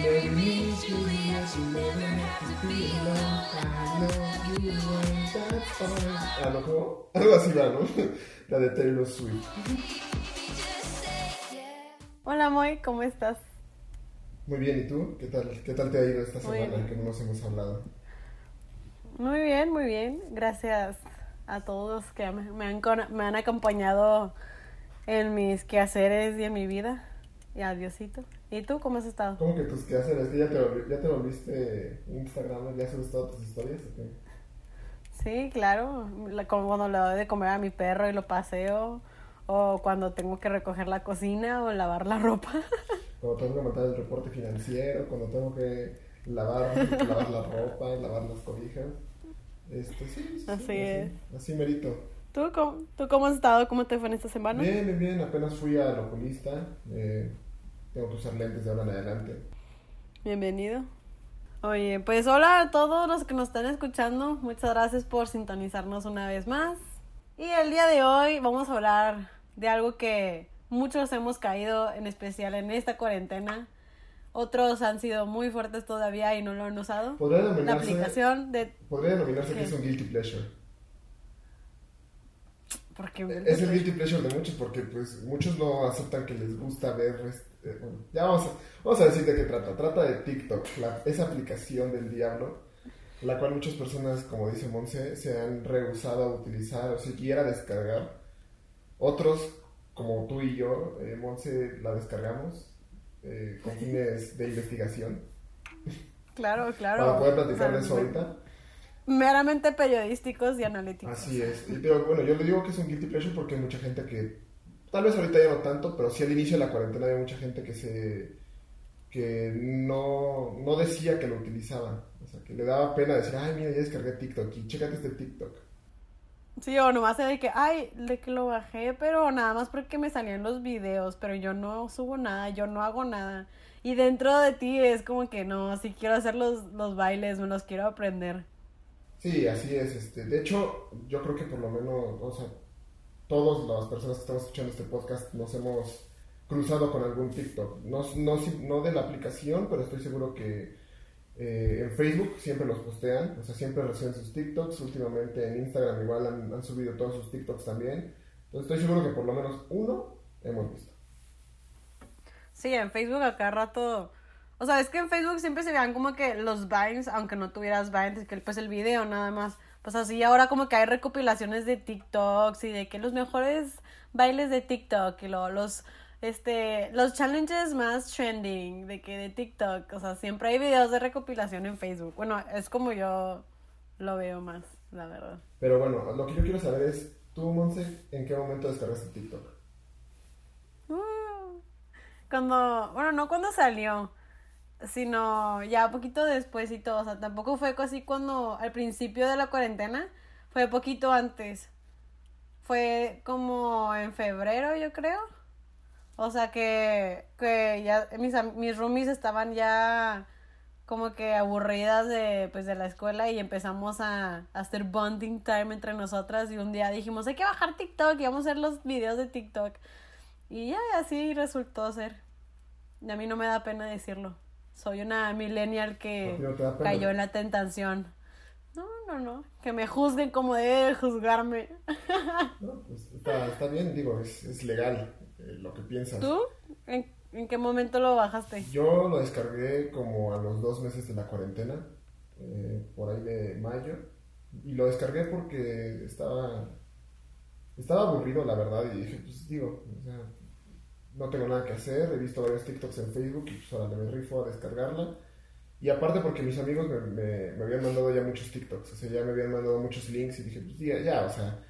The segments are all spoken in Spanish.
Need Juliet, you never have to be alone. I know you want that fun. Ah, así va, ¿no? La de Taylor Swift. Hola Moy, ¿cómo estás? Muy bien, ¿y tú? ¿Qué tal, qué tal te ha ido esta Muy semana bien. que no nos hemos hablado? Muy bien, muy bien. Gracias a todos que me, han, me han acompañado en mis quehaceres y en mi vida. Y a Diosito. ¿Y tú cómo has estado? ¿Cómo que tus quehaceres? ¿Que ya te, ya te volviste Instagram? ¿Ya subes todas tus historias? o qué? Sí, claro. La- como cuando le doy de comer a mi perro y lo paseo. O cuando tengo que recoger la cocina o lavar la ropa. Cuando tengo que mandar el reporte financiero, cuando tengo que lavar, lavar la ropa, lavar las cobijas. Este, sí, sí, sí, Así así, es. así merito. ¿Tú cómo, ¿Tú cómo has estado? ¿Cómo te fue en esta semana? Bien, bien, bien. Apenas fui al oculista. Eh, tengo que usar lentes de ahora en adelante. Bienvenido. Oye, pues hola a todos los que nos están escuchando. Muchas gracias por sintonizarnos una vez más. Y el día de hoy vamos a hablar de algo que muchos hemos caído, en especial en esta cuarentena. Otros han sido muy fuertes todavía y no lo han usado. Podría La aplicación de... podría denominarse que es un guilty pleasure. Porque Es el guilty pleasure de muchos porque pues muchos no aceptan que les gusta ver... este, bueno, ya vamos a, vamos a decir de qué trata. Trata de TikTok, la- esa aplicación del diablo, la cual muchas personas, como dice Monse, se han rehusado a utilizar o siquiera descargar. Otros, como tú y yo, eh, Monse, la descargamos eh, con fines de investigación. Claro, claro. Para poder platicar de eso ahorita. Meramente periodísticos y analíticos. Así es. Bueno, yo le digo que es un guilty pleasure porque hay mucha gente que, tal vez ahorita ya no tanto, pero sí al inicio de la cuarentena había mucha gente que se, que no, no decía que lo utilizaba. O sea, que le daba pena decir, ay, mira, ya descargué TikTok y chécate este TikTok. Sí, o nomás de que, ay, de que lo bajé, pero nada más porque me salían los videos, pero yo no subo nada, yo no hago nada. Y dentro de ti es como que no, si quiero hacer los, los bailes, me los quiero aprender. Sí, así es. Este, de hecho, yo creo que por lo menos, o sea, todas las personas que estamos escuchando este podcast nos hemos cruzado con algún TikTok. No, no, no de la aplicación, pero estoy seguro que eh, en Facebook siempre los postean, o sea, siempre reciben sus TikToks. Últimamente en Instagram igual han, han subido todos sus TikToks también. Entonces estoy seguro que por lo menos uno hemos visto. Sí, en Facebook a cada rato. O sea, es que en Facebook siempre se veían como que los Vines, aunque no tuvieras Vines, que pues el video nada más. Pues así ahora como que hay recopilaciones de TikToks y de que los mejores bailes de TikTok y los este los challenges más trending de que de TikTok, o sea, siempre hay videos de recopilación en Facebook. Bueno, es como yo lo veo más, la verdad. Pero bueno, lo que yo quiero saber es, tú, Monse, ¿en qué momento descargaste TikTok? Uh, Cuando, bueno, no cuando salió, sino ya poquito después y todo. O sea, tampoco fue así cuando, al principio de la cuarentena, fue poquito antes. Fue como en febrero, yo creo. O sea que, que ya mis, mis roomies estaban ya como que aburridas de, pues, de la escuela y empezamos a, a hacer bonding time entre nosotras y un día dijimos, hay que bajar TikTok y vamos a hacer los videos de TikTok. Y ya así resultó ser. Y a mí no me da pena decirlo. Soy una millennial ¿A ti que cayó en la tentación. No, no, no. Que me juzguen como debe juzgarme. No, pues está, está bien, digo, es, es legal eh, lo que piensas. ¿Tú? ¿En, en qué momento lo bajaste? Yo lo descargué como a los dos meses de la cuarentena, eh, por ahí de mayo, y lo descargué porque estaba, estaba aburrido, la verdad, y dije, pues digo, o sea, no tengo nada que hacer, he visto varios TikToks en Facebook y pues ahora me rifo a descargarla. Y aparte porque mis amigos me, me, me habían mandado ya muchos TikToks, o sea, ya me habían mandado muchos links y dije, pues ya, ya, o sea,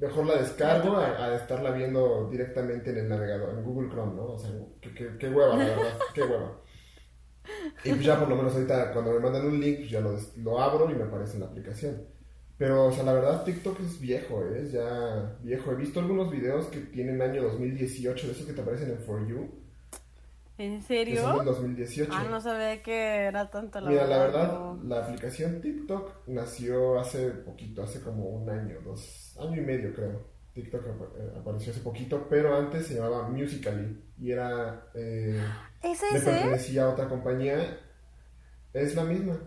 mejor la descargo a, estarla viendo directamente en el navegador, en Google Chrome, ¿no? O sea, qué, qué, qué hueva, la verdad, qué hueva. Y pues ya por lo menos ahorita cuando me mandan un link, pues ya lo, lo abro y me aparece en la aplicación. Pero, o sea, la verdad TikTok es viejo, ¿eh? es ya viejo. He visto algunos videos que tienen año 2018, de esos que te aparecen en For You, ¿En que son serio? del 2018. Ah, no sabía que era tanto la Mira, la verdad, no. la aplicación TikTok nació hace poquito, hace como un año, dos, año y medio creo. TikTok eh, apareció hace poquito, pero antes se llamaba Musical.ly y era... Eh, ¿Es le ese? pertenecía a otra compañía. Es la misma.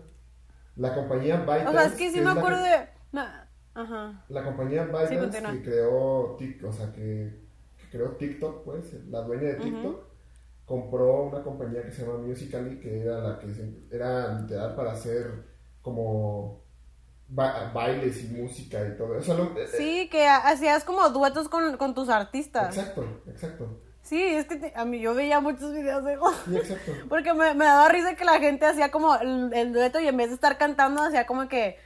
La compañía ByteDance. O sea, es que sí me acuerdo de... Ajá. La compañía continúa. que creó TikTok, o sea, que, que creó TikTok, pues, la dueña de TikTok, compró una compañía que se llama Musical.ly, que era la que se- era literal para hacer como ba- bailes y música y todo. O sea, eh, Sí, que ha- hacías como duetos con, con tus artistas. Exacto, exacto. Sí, es que te- a mí yo veía muchos videos de eso. Sí, exacto. Porque me, me daba risa que la gente hacía como el, el dueto y en vez de estar cantando hacía como que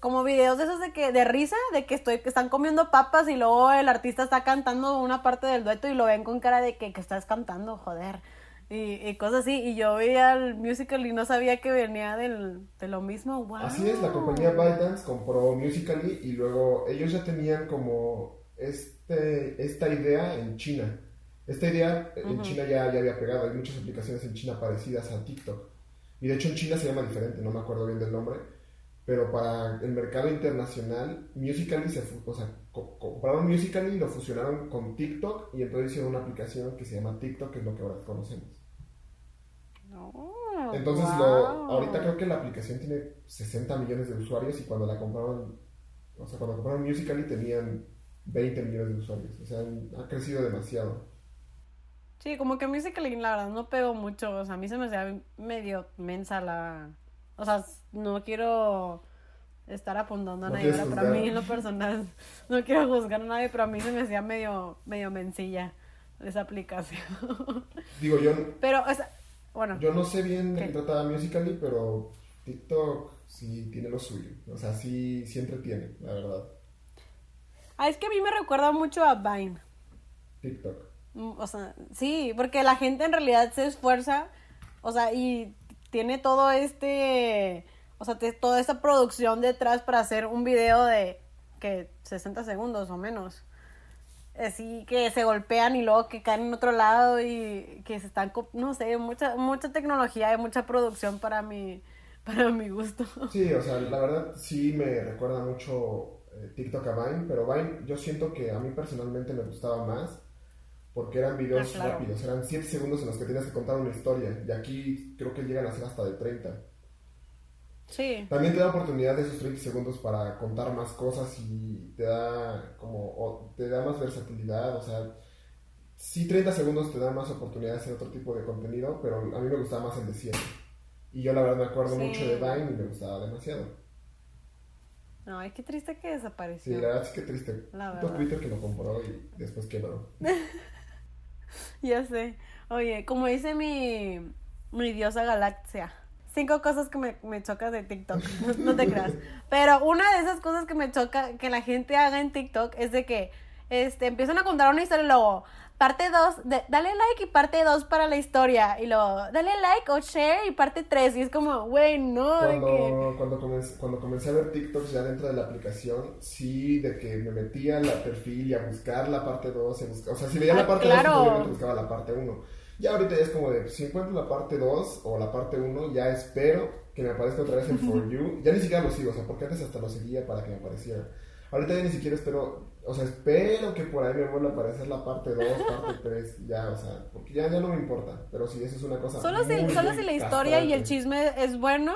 como videos de esos de que de risa, de que estoy que están comiendo papas y luego el artista está cantando una parte del dueto y lo ven con cara de que, que estás cantando, joder. Y, y cosas así, y yo veía el musical y no sabía que venía del, de lo mismo, wow. Así es, la compañía ByteDance compró Musical.ly y luego ellos ya tenían como este, esta idea en China. Esta idea en China ya, ya había pegado, hay muchas aplicaciones en China parecidas a TikTok. Y de hecho en China se llama diferente, no me acuerdo bien del nombre, pero para el mercado internacional, Musical.ly se, o sea, co- compraron Musical.ly y lo fusionaron con TikTok y entonces hicieron una aplicación que se llama TikTok, que es lo que ahora conocemos. Oh, Entonces, wow. lo, ahorita creo que la aplicación tiene 60 millones de usuarios y cuando la compraron, o sea, cuando compraron Musical.ly tenían 20 millones de usuarios. O sea, ha crecido demasiado. Sí, como que Musical.ly la verdad no pegó mucho, o sea, a mí se me hacía medio mensa la... O sea, no quiero estar apuntando a No nadie, pero a mí en lo personal no quiero juzgar a nadie, pero a mí se me hacía medio, medio mencilla esa aplicación. Digo, yo, pero, o sea, bueno, yo no sé bien de ¿Qué? trataba Musical.ly, pero TikTok sí tiene lo suyo. O sea, sí, sí entretiene, la verdad. ah, es que a mí me recuerda mucho a Vine. TikTok. Mm, O sea, sí, porque la gente en realidad se esfuerza, o sea, y tiene todo este, o sea, toda esta producción detrás para hacer un video de que 60 segundos o menos. Así que se golpean y luego que caen en otro lado y que se están, no sé, mucha mucha tecnología y mucha producción para mi para mi gusto. Sí, o sea, la verdad sí me recuerda mucho eh, TikTok a Vine, pero Vine yo siento que a mí personalmente me gustaba más porque eran videos Ah, claro. rápidos, eran 7 segundos en los que tenías que contar una historia y aquí creo que llegan a ser hasta de 30. Sí. También te da oportunidad de esos 30 segundos para contar más cosas y te da como te da más versatilidad, o sea, sí 30 segundos te da más oportunidad de hacer otro tipo de contenido, pero a mí me gustaba más el de 7. Y yo la verdad me acuerdo Sí. mucho de Vine y me gustaba demasiado. Ay, qué triste que Sí, desapareció. la verdad es que triste. La verdad. Twitter que lo compró y después quebró. Ya sé. Oye, como dice mi, mi diosa Galaxia, cinco cosas que me, me chocan de TikTok. No, no te creas. Pero una de esas cosas que me choca que la gente haga en TikTok es de que este, empiezan a contar una historia y luego, parte 2, dale like y parte 2 para la historia. Y luego, dale like o share y parte 3. Y es como, güey, no, de que... Cuando, cuando, comencé, cuando comencé a ver TikToks ya dentro de la aplicación, sí, de que me metía al perfil y a buscar la parte 2, y a buscar- o sea, si veía Ah, la parte 2, claro. obviamente buscaba la parte 1. Ya ahorita ya es como de, si encuentro la parte 2 o la parte 1, ya espero que me aparezca otra vez en For You. Ya ni siquiera lo sigo, o sea, porque antes hasta lo seguía para que me apareciera. Ahorita ya ni siquiera espero, o sea, espero que por ahí me vuelva a aparecer la parte 2, parte 3, ya, o sea, porque ya, ya no me importa. Pero sí, eso es una cosa. Solo si, muy, solo si la historia y el chisme es bueno,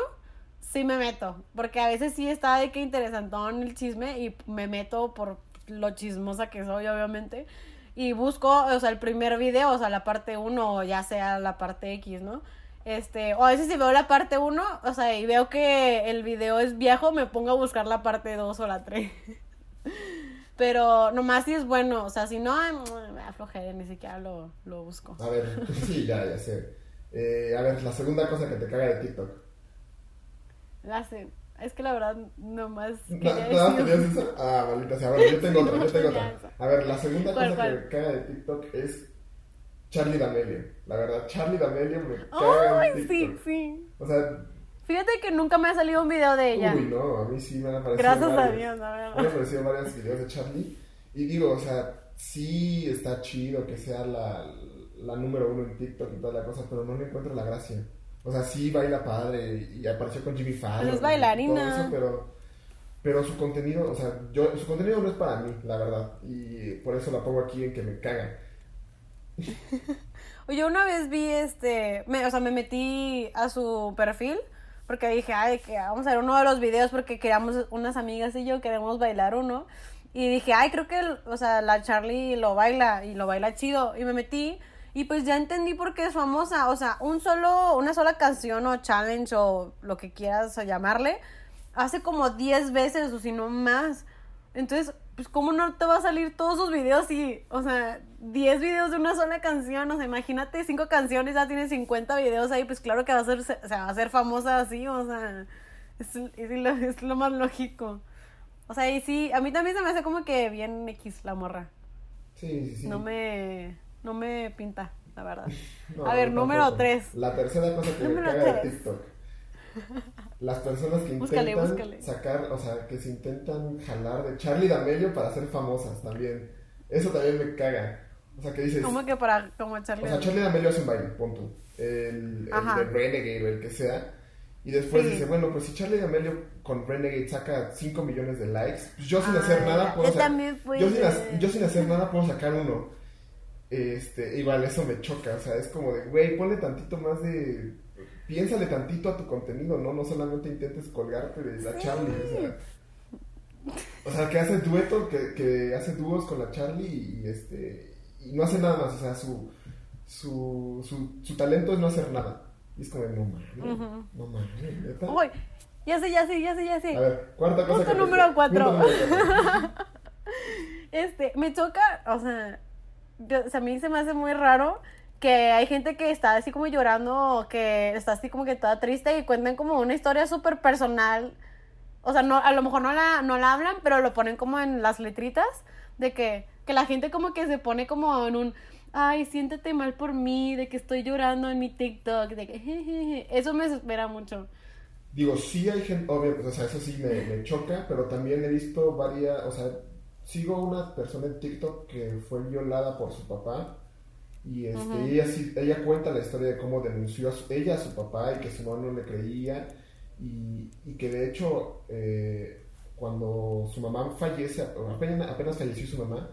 sí me meto. Porque a veces sí está de que interesantón el chisme y me meto por lo chismosa que soy, obviamente. Y busco, o sea, el primer video, o sea, la parte 1 o ya sea la parte X, ¿no? Este, o a veces si veo la parte 1, o sea, y veo que el video es viejo, me pongo a buscar la parte 2 o la 3. Pero nomás si es bueno, o sea, si no, me aflojé, ni siquiera lo, lo busco. A ver, sí, ya, ya sé. Eh, a ver, la segunda cosa que te caga de TikTok. La sé. Es que la verdad, nomás ¿No, quería ¿no decir- esa? Ah, maldita sea. Bueno, yo tengo otra, yo tengo otra. A ver, la segunda ¿Cuál, cosa cuál? que me caga de TikTok es Charlie D'Amelio. La verdad, Charlie D'Amelio me caga ¡Ay, en sí, sí! O sea, Fíjate que nunca me ha salido un video de ella. uy, no, a mí sí me han aparecido Gracias a varios. Dios, la Me han verdad. aparecido varios videos de Charlie. Y digo, o sea, sí está chido que sea la, la número uno en TikTok y toda la cosa, pero no le encuentro la gracia. O sea, sí baila padre y apareció con Jimmy Fallon. Pues es bailarina. todo eso, pero pero su contenido, o sea, yo, su contenido no es para mí, la verdad, y por eso la pongo aquí en que me caga. Oye, una vez vi este, me, o sea, me metí a su perfil porque dije, ay, que vamos a ver uno de los videos porque queríamos, unas amigas y yo queremos bailar uno. Y dije, ay, creo que, o sea, la Charlie lo baila y lo baila chido. Y me metí y pues ya entendí por qué es famosa. O sea, un solo, una sola canción o challenge o lo que quieras llamarle hace como 10 veces o si no más. Entonces, pues cómo no te va a salir todos sus videos y, o sea, 10 videos de una sola canción, o sea, imagínate 5 canciones, ya tienes 50 videos ahí, pues claro que va a ser, o sea, va a ser famosa así, o sea, es, es, lo, más lógico. O sea, y sí, a mí también se me hace como que bien X la morra. Sí, sí, sí. No me, no me pinta, la verdad. a ver, número 3. La tercera cosa que me caga de TikTok las personas que intentan sacar, o sea, que se intentan jalar de Charlie D'Amelio para ser famosas también. Eso también me caga. O sea, que dices. ¿Cómo que para como Charlie? O sea, Charlie D'Amelio hace un baile, punto. El, el de Renegade o el que sea. Y después dice, bueno, pues si Charlie D'Amelio con Renegade saca 5 millones de likes, pues yo sin hacer ah, nada puedo sacar. Yo, sin, yo sin hacer nada puedo sacar uno. Este, igual eso me choca, o sea, es como de, güey, ponle tantito más de piénsale tantito a tu contenido, ¿no? No solamente intentes colgarte de la Charlie, o sea. O sea, que hace dueto, que, que hace dúos con la Charlie y, este y no hace nada más, o sea, su, su, su, su talento es no hacer nada. Y es como, no mames, no mames, Uy, ya sé, ya sé, ya sé, ya sé. A ver, cuarta cosa. Punto número cuatro. este, me choca, o sea, o sea, a mí se me hace muy raro que hay gente que está así como llorando, que está así como que toda triste y cuentan como una historia súper personal. O sea, no, a lo mejor no la, no la hablan, pero lo ponen como en las letritas de que, que la gente como que se pone como en un, ay, siéntete mal por mí, de que estoy llorando en mi TikTok, de que eso me desespera mucho. Digo, sí hay gente, obvio, pues, o sea, eso sí me, me choca, pero también he visto varias, o sea, sigo una persona en TikTok que fue violada por su papá y este, ella, ella cuenta la historia de cómo denunció a ella a su papá y que su mamá no le creía. Y, y que de hecho, eh, cuando su mamá fallece, apenas, apenas falleció su mamá,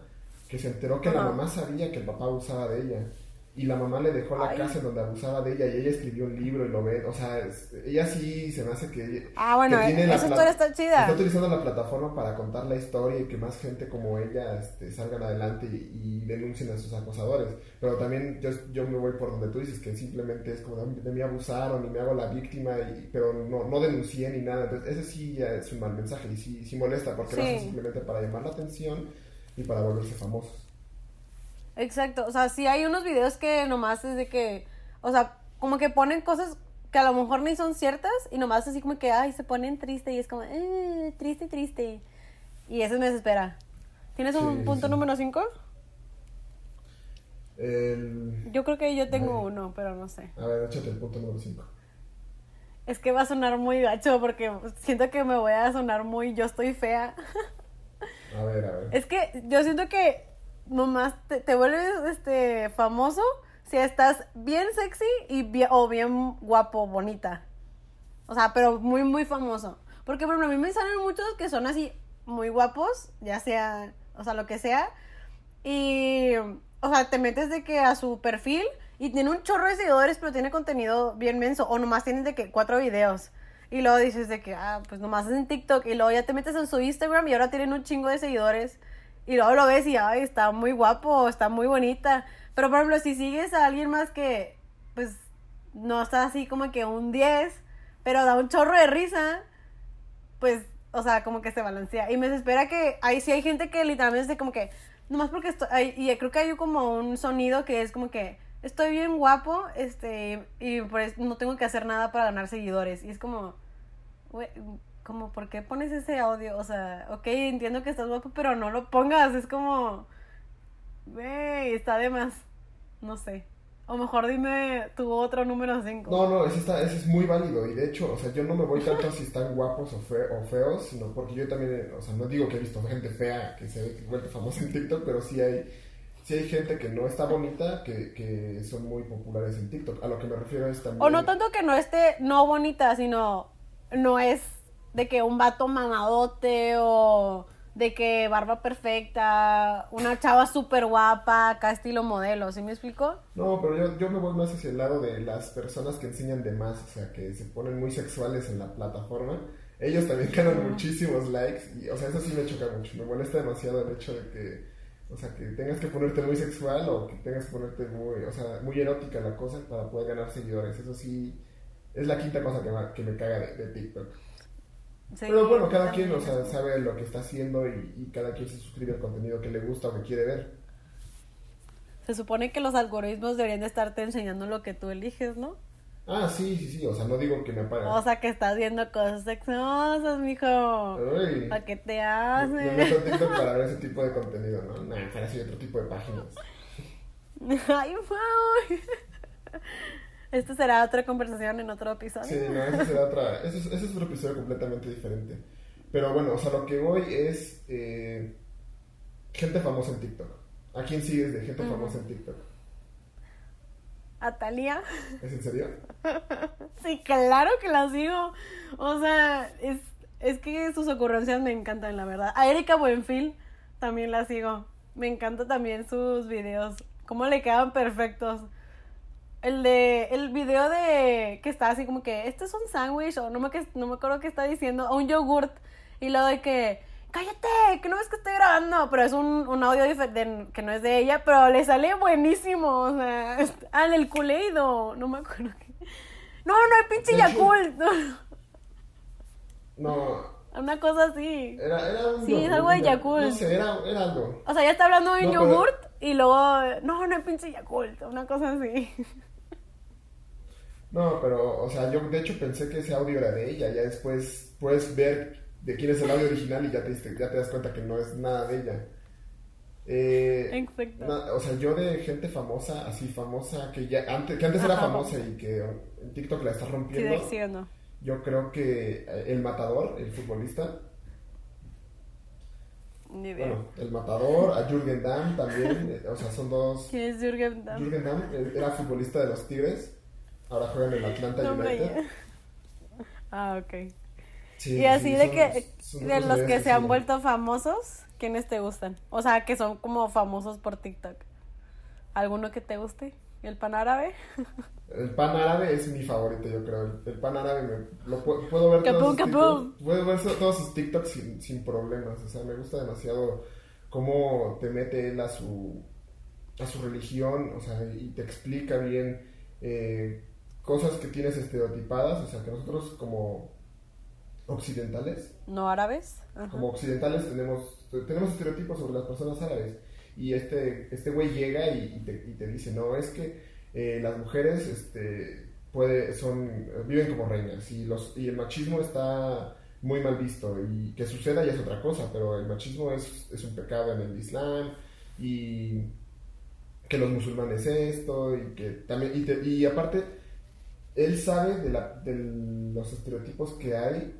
que se enteró que la mamá sabía que el papá abusaba de ella y la mamá le dejó la casa en donde abusaba de ella y ella escribió un libro y lo ve, o sea, ella sí se me hace que... Ah, bueno, esa historia está chida. Está utilizando la plataforma para contar la historia y que más gente como ella este, salgan adelante y, denuncien a sus acosadores. Pero también yo, yo me voy por donde tú dices, que simplemente es como de, mí abusaron y me hago la víctima, y, pero no, no denuncié ni nada. Entonces, ese sí ya es un mal mensaje y sí, sí molesta porque lo hace simplemente para llamar la atención y para volverse famosos. Exacto, o sea, sí hay unos videos que nomás es de que, o sea, como que ponen cosas que a lo mejor ni son ciertas y nomás así como que, ay, se ponen triste y es como, eh, triste, triste. Y eso me desespera. ¿Tienes un punto número 5? Yo creo que yo tengo uno, pero no sé. A ver, échate el punto número 5. Es que va a sonar muy gacho porque siento que me voy a sonar muy yo estoy fea. A ver, a ver. Es que yo siento que nomás te, te vuelves este famoso si estás bien sexy y bien, o bien guapo, bonita. O sea, pero muy, muy famoso. Porque, por ejemplo, a mí me salen muchos que son así muy guapos, ya sea, o sea, lo que sea. Y, o sea, te metes de que a su perfil y tiene un chorro de seguidores, pero tiene contenido bien menso. O nomás tiene de que cuatro videos. Y luego dices de que, ah, pues nomás es en TikTok. Y luego ya te metes en su Instagram y ahora tienen un chingo de seguidores. Y luego lo ves y, ay, está muy guapo, está muy bonita. Pero, por ejemplo, si sigues a alguien más que, pues, no está así como que un 10, pero da un chorro de risa, pues, o sea, como que se balancea. Y me desespera que ahí sí hay gente que literalmente es como que, nomás porque estoy, y creo que hay como un sonido que es como que, estoy bien guapo, este, y pues no tengo que hacer nada para ganar seguidores. Y es como, como, ¿por qué pones ese audio? O sea, ok, entiendo que estás guapo, pero no lo pongas. Es como, wey, está de más. No sé. O mejor dime tu otro número 5. No, no, ese, está, ese es muy válido. Y de hecho, o sea, yo no me voy tanto si están guapos o, o feos, sino porque yo también, o sea, no digo que he visto gente fea que se ve vuelve famosa en TikTok, pero sí hay, sí hay gente que no está bonita, que, que son muy populares en TikTok. A lo que me refiero es también... O no tanto que no esté no bonita, sino no es de que un vato mamadote o de que barba perfecta, una chava súper guapa, acá estilo modelo, ¿sí me explico? No, pero yo, yo me voy más hacia el lado de las personas que enseñan de más, o sea, que se ponen muy sexuales en la plataforma. Ellos también ganan muchísimos likes y, o sea, eso sí me choca mucho. Me molesta demasiado el hecho de que, o sea, que tengas que ponerte muy sexual o que tengas que ponerte muy, o sea, muy erótica la cosa para poder ganar seguidores. Eso sí, es la quinta cosa que, me- que me caga de, de TikTok. Pero bueno, cada quien, o sea, sabe lo que está haciendo y, y cada quien se suscribe al contenido que le gusta o que quiere ver. Se supone que los algoritmos deberían de estarte enseñando lo que tú eliges, ¿no? Ah, sí, sí, sí, o sea, no digo que me apaguen. O sea, que estás viendo cosas sexosas, mijo. ¿Para qué te me hace? meto a TikTok para ver ese tipo de contenido, ¿no? Nah, para otro tipo de páginas. Ay, wow. Esto será otra conversación en otro episodio. Sí, no, ese será otra, ese es, ese es otro episodio completamente diferente. Pero bueno, o sea, lo que voy es eh, gente famosa en TikTok. ¿A quién sigues de gente famosa en TikTok? ¿A Thalía? ¿Es en serio? Sí, claro que la sigo. O sea, es, es que sus ocurrencias me encantan, la verdad. A Erika Buenfil también la sigo. Me encanta también sus videos. Cómo le quedan perfectos. El de el video de que está así como que este es un sándwich o no me no me acuerdo qué está diciendo, o un yogurt y lo de que cállate, que no ves que estoy grabando, pero es un, un audio de- que no es de ella, pero le sale buenísimo, o sea, es- ah, el Kuleido, no me acuerdo qué. No, no hay pinche Yakult. No, Una cosa así. era, era un... Sí, es algo de Yakult. No sé, era, era algo. O sea, ya está hablando de un No, pero- yogurt y luego, no, no hay pinche Yakult, una cosa así. No, pero, o sea, yo de hecho pensé que ese audio era de ella. Ya después puedes ver de quién es el audio original y ya te, ya te das cuenta que no es nada de ella. Eh, Exacto. o sea, yo de gente famosa, así famosa, que ya antes, que antes era famosa y que en TikTok la está Sí, rompiendo. sí o no. Yo creo que eh, el matador, el futbolista, Ni idea. bueno, el matador, a Jürgen Damm también, o sea, son dos. ¿Quién es Jürgen Damm? Jürgen Damm eh, era futbolista de los Tigres, ahora juega en el Atlanta No, United. Ah, ok. Sí, y así sí, de son- que son de los que se han vuelto famosos, ¿quiénes te gustan? O sea, que son como famosos por TikTok. ¿Alguno que te guste? ¿El pan árabe? El pan árabe es mi favorito, yo creo. El, el pan árabe me, lo pu- puedo ver Capum, todos capum. Puedo ver todos sus TikToks sin, sin problemas. O sea, me gusta demasiado cómo te mete él a su a su religión, o sea, y te explica bien eh, cosas que tienes estereotipadas, o sea, que nosotros como occidentales ¿No árabes? Ajá. como occidentales tenemos, tenemos estereotipos sobre las personas árabes. Y este este güey llega y, y te, y te dice, no, es que eh, las mujeres este, puede, son, viven como reinas y, los, y el machismo está muy mal visto. Y que suceda ya es otra cosa, pero el machismo es, es un pecado en el Islam y que los musulmanes esto y que también... Y, te- y aparte, él sabe de, la, de los estereotipos que hay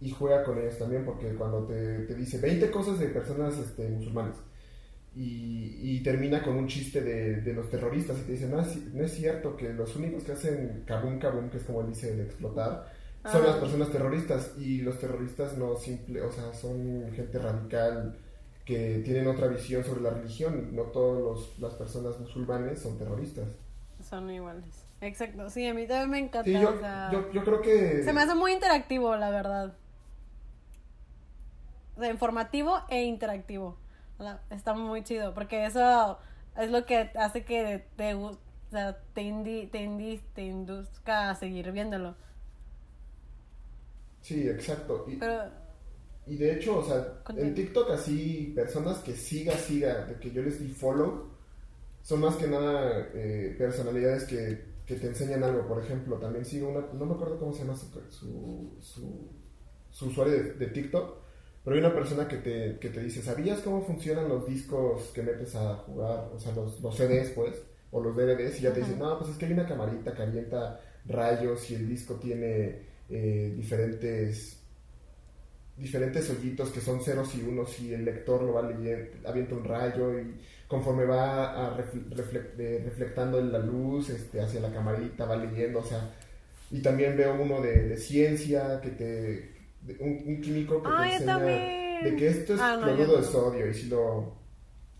y juega con ellos también porque cuando te, te dice 20 cosas de personas este, musulmanes y, y termina con un chiste de, de los terroristas y te dice no es, no es cierto que los únicos que hacen kabum kabum que es como él dice de explotar son las personas terroristas y los terroristas no simple o sea son gente radical que tienen otra visión sobre la religión. No todas las personas musulmanes son terroristas. Son iguales. Exacto. Sí, a mí también me encanta. sí, yo, o sea, yo, yo creo que Se me hace muy interactivo, la verdad. O sea, informativo e interactivo. Está muy chido, porque eso es lo que hace que te, o sea, te, indi- te, indi- te induzca a seguir viéndolo. sí exacto y, Pero, Y de hecho, o sea, en TikTok así, personas que siga, siga, de que yo les di follow, son más que nada eh, personalidades que, que te enseñan algo. Por ejemplo, también sigo una, no me acuerdo cómo se llama su, su, su- su usuario de, de TikTok, pero hay una persona que te, que te dice, ¿sabías cómo funcionan los discos que metes a jugar? O sea, los, los CDs, pues, o los DVDs, y ya te dicen, no, pues es que hay una camarita que avienta rayos y el disco tiene eh, diferentes diferentes hoyitos que son ceros y unos y el lector lo va leyendo, avienta un rayo y conforme va a refle- refle- reflectando la luz este, hacia la camarita va leyendo, o sea, y también veo uno de, de ciencia que te de- un, un químico que Ah, te yo enseña de que esto es Ah, no, cloruro de sodio y si lo,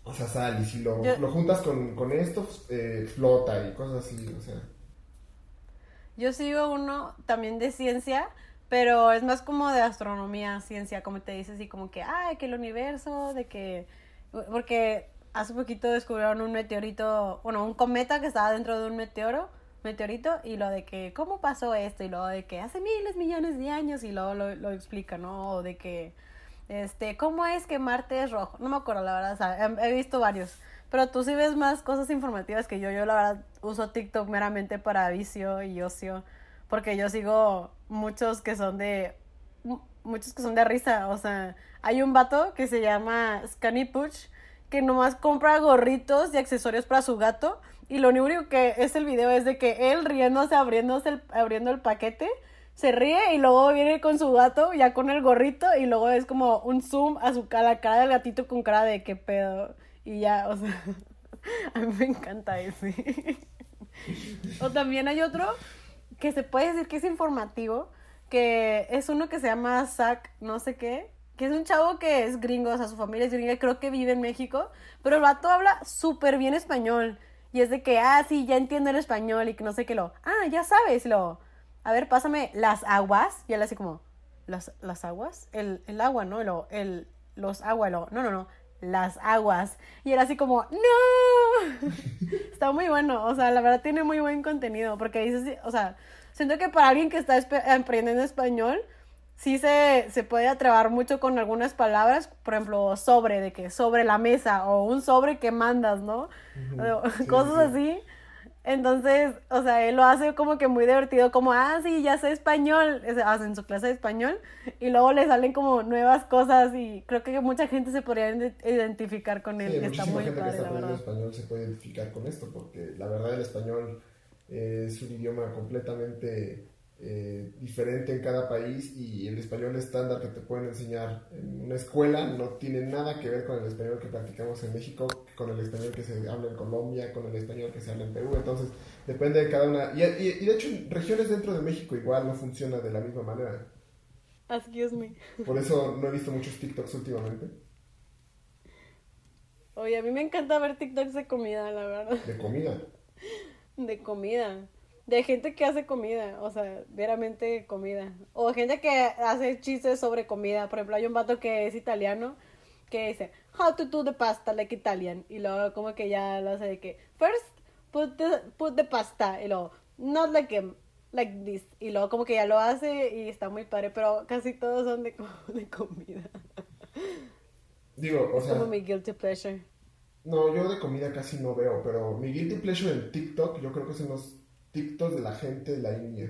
o sea, sal y si lo, Yo- lo juntas con, con esto, eh, explota y cosas así, o sea. Yo sigo uno también de ciencia, pero es más como de astronomía, ciencia, como te dices, y como que, ay, que el universo, de que... Porque hace poquito descubrieron un meteorito, bueno, un cometa que estaba dentro de un meteoro, meteorito, y lo de que, ¿cómo pasó esto? Y luego de que hace miles, millones de años, y luego lo, lo explica, ¿no? O de que, este, ¿cómo es que Marte es rojo? No me acuerdo, la verdad, o he, he visto varios. Pero tú sí ves más cosas informativas que yo. Yo, la verdad, uso TikTok meramente para vicio y ocio. Porque yo sigo muchos que son de. mu- Muchos que son de risa. O sea, hay un vato que se llama Scanny Puch que nomás compra gorritos y accesorios para su gato. Y lo único que es el video es de que él riéndose, abriéndose abriendo el paquete, se ríe y luego viene con su gato, ya con el gorrito, y luego es como un zoom a, su, a la cara del gatito con cara de qué pedo. Y ya, o sea, a mí me encanta ese. o también hay otro que se puede decir que es informativo, que es uno que se llama Zack, no sé qué, que es un chavo que es gringo, o sea, su familia es gringa, creo que vive en México, pero el vato habla súper bien español. Y es de que, ah, sí, ya entiendo el español y que no sé qué lo, ah, ya sabes, lo, a ver, pásame las aguas. Y él así como, ¿las, las aguas? El, el agua, ¿no? Lo, el, los aguas, lo, no, no, no, las aguas. Y él así como, ¡no! está muy bueno, o sea, la verdad tiene muy buen contenido, porque dices, o sea, siento que para alguien que está aprendiendo español, sí se, se puede atrabar mucho con algunas palabras, por ejemplo, sobre, de que sobre la mesa, o un sobre que mandas, ¿no? Cosas sí. así. Entonces, o sea, él lo hace como que muy divertido, como, ah, sí, ya sé español, o sea, en su clase de español, y luego le salen como nuevas cosas y creo que mucha gente se podría ide- identificar con él, Sí, está muy gente que padre, está la español se puede identificar con esto, porque la verdad el español eh, es un idioma completamente eh, diferente en cada país y el español estándar que te pueden enseñar en una escuela no tiene nada que ver con el español que practicamos en México, con el español que se habla en Colombia, con el español que se habla en Perú, entonces depende de cada una. Y, y- y de hecho en regiones dentro de México igual no funciona de la misma manera. Excuse me. Por eso no he visto muchos TikToks últimamente Oye, a mí me encanta ver TikToks de comida, la verdad. de comida. De comida. De gente que hace comida, o sea, veramente comida. O gente que hace chistes sobre comida. Por ejemplo, hay un vato que es italiano que dice, how to do the pasta like Italian. Y luego como que ya lo hace de que, first put the, put the pasta. Y luego, not like him, like this. Y luego como que ya lo hace y está muy padre. Pero casi todos son de, de comida. Digo, o Es sea... como mi guilty pleasure. No, yo de comida casi no veo, pero mi guilty pleasure en TikTok, yo creo que son los TikToks de la gente de la India.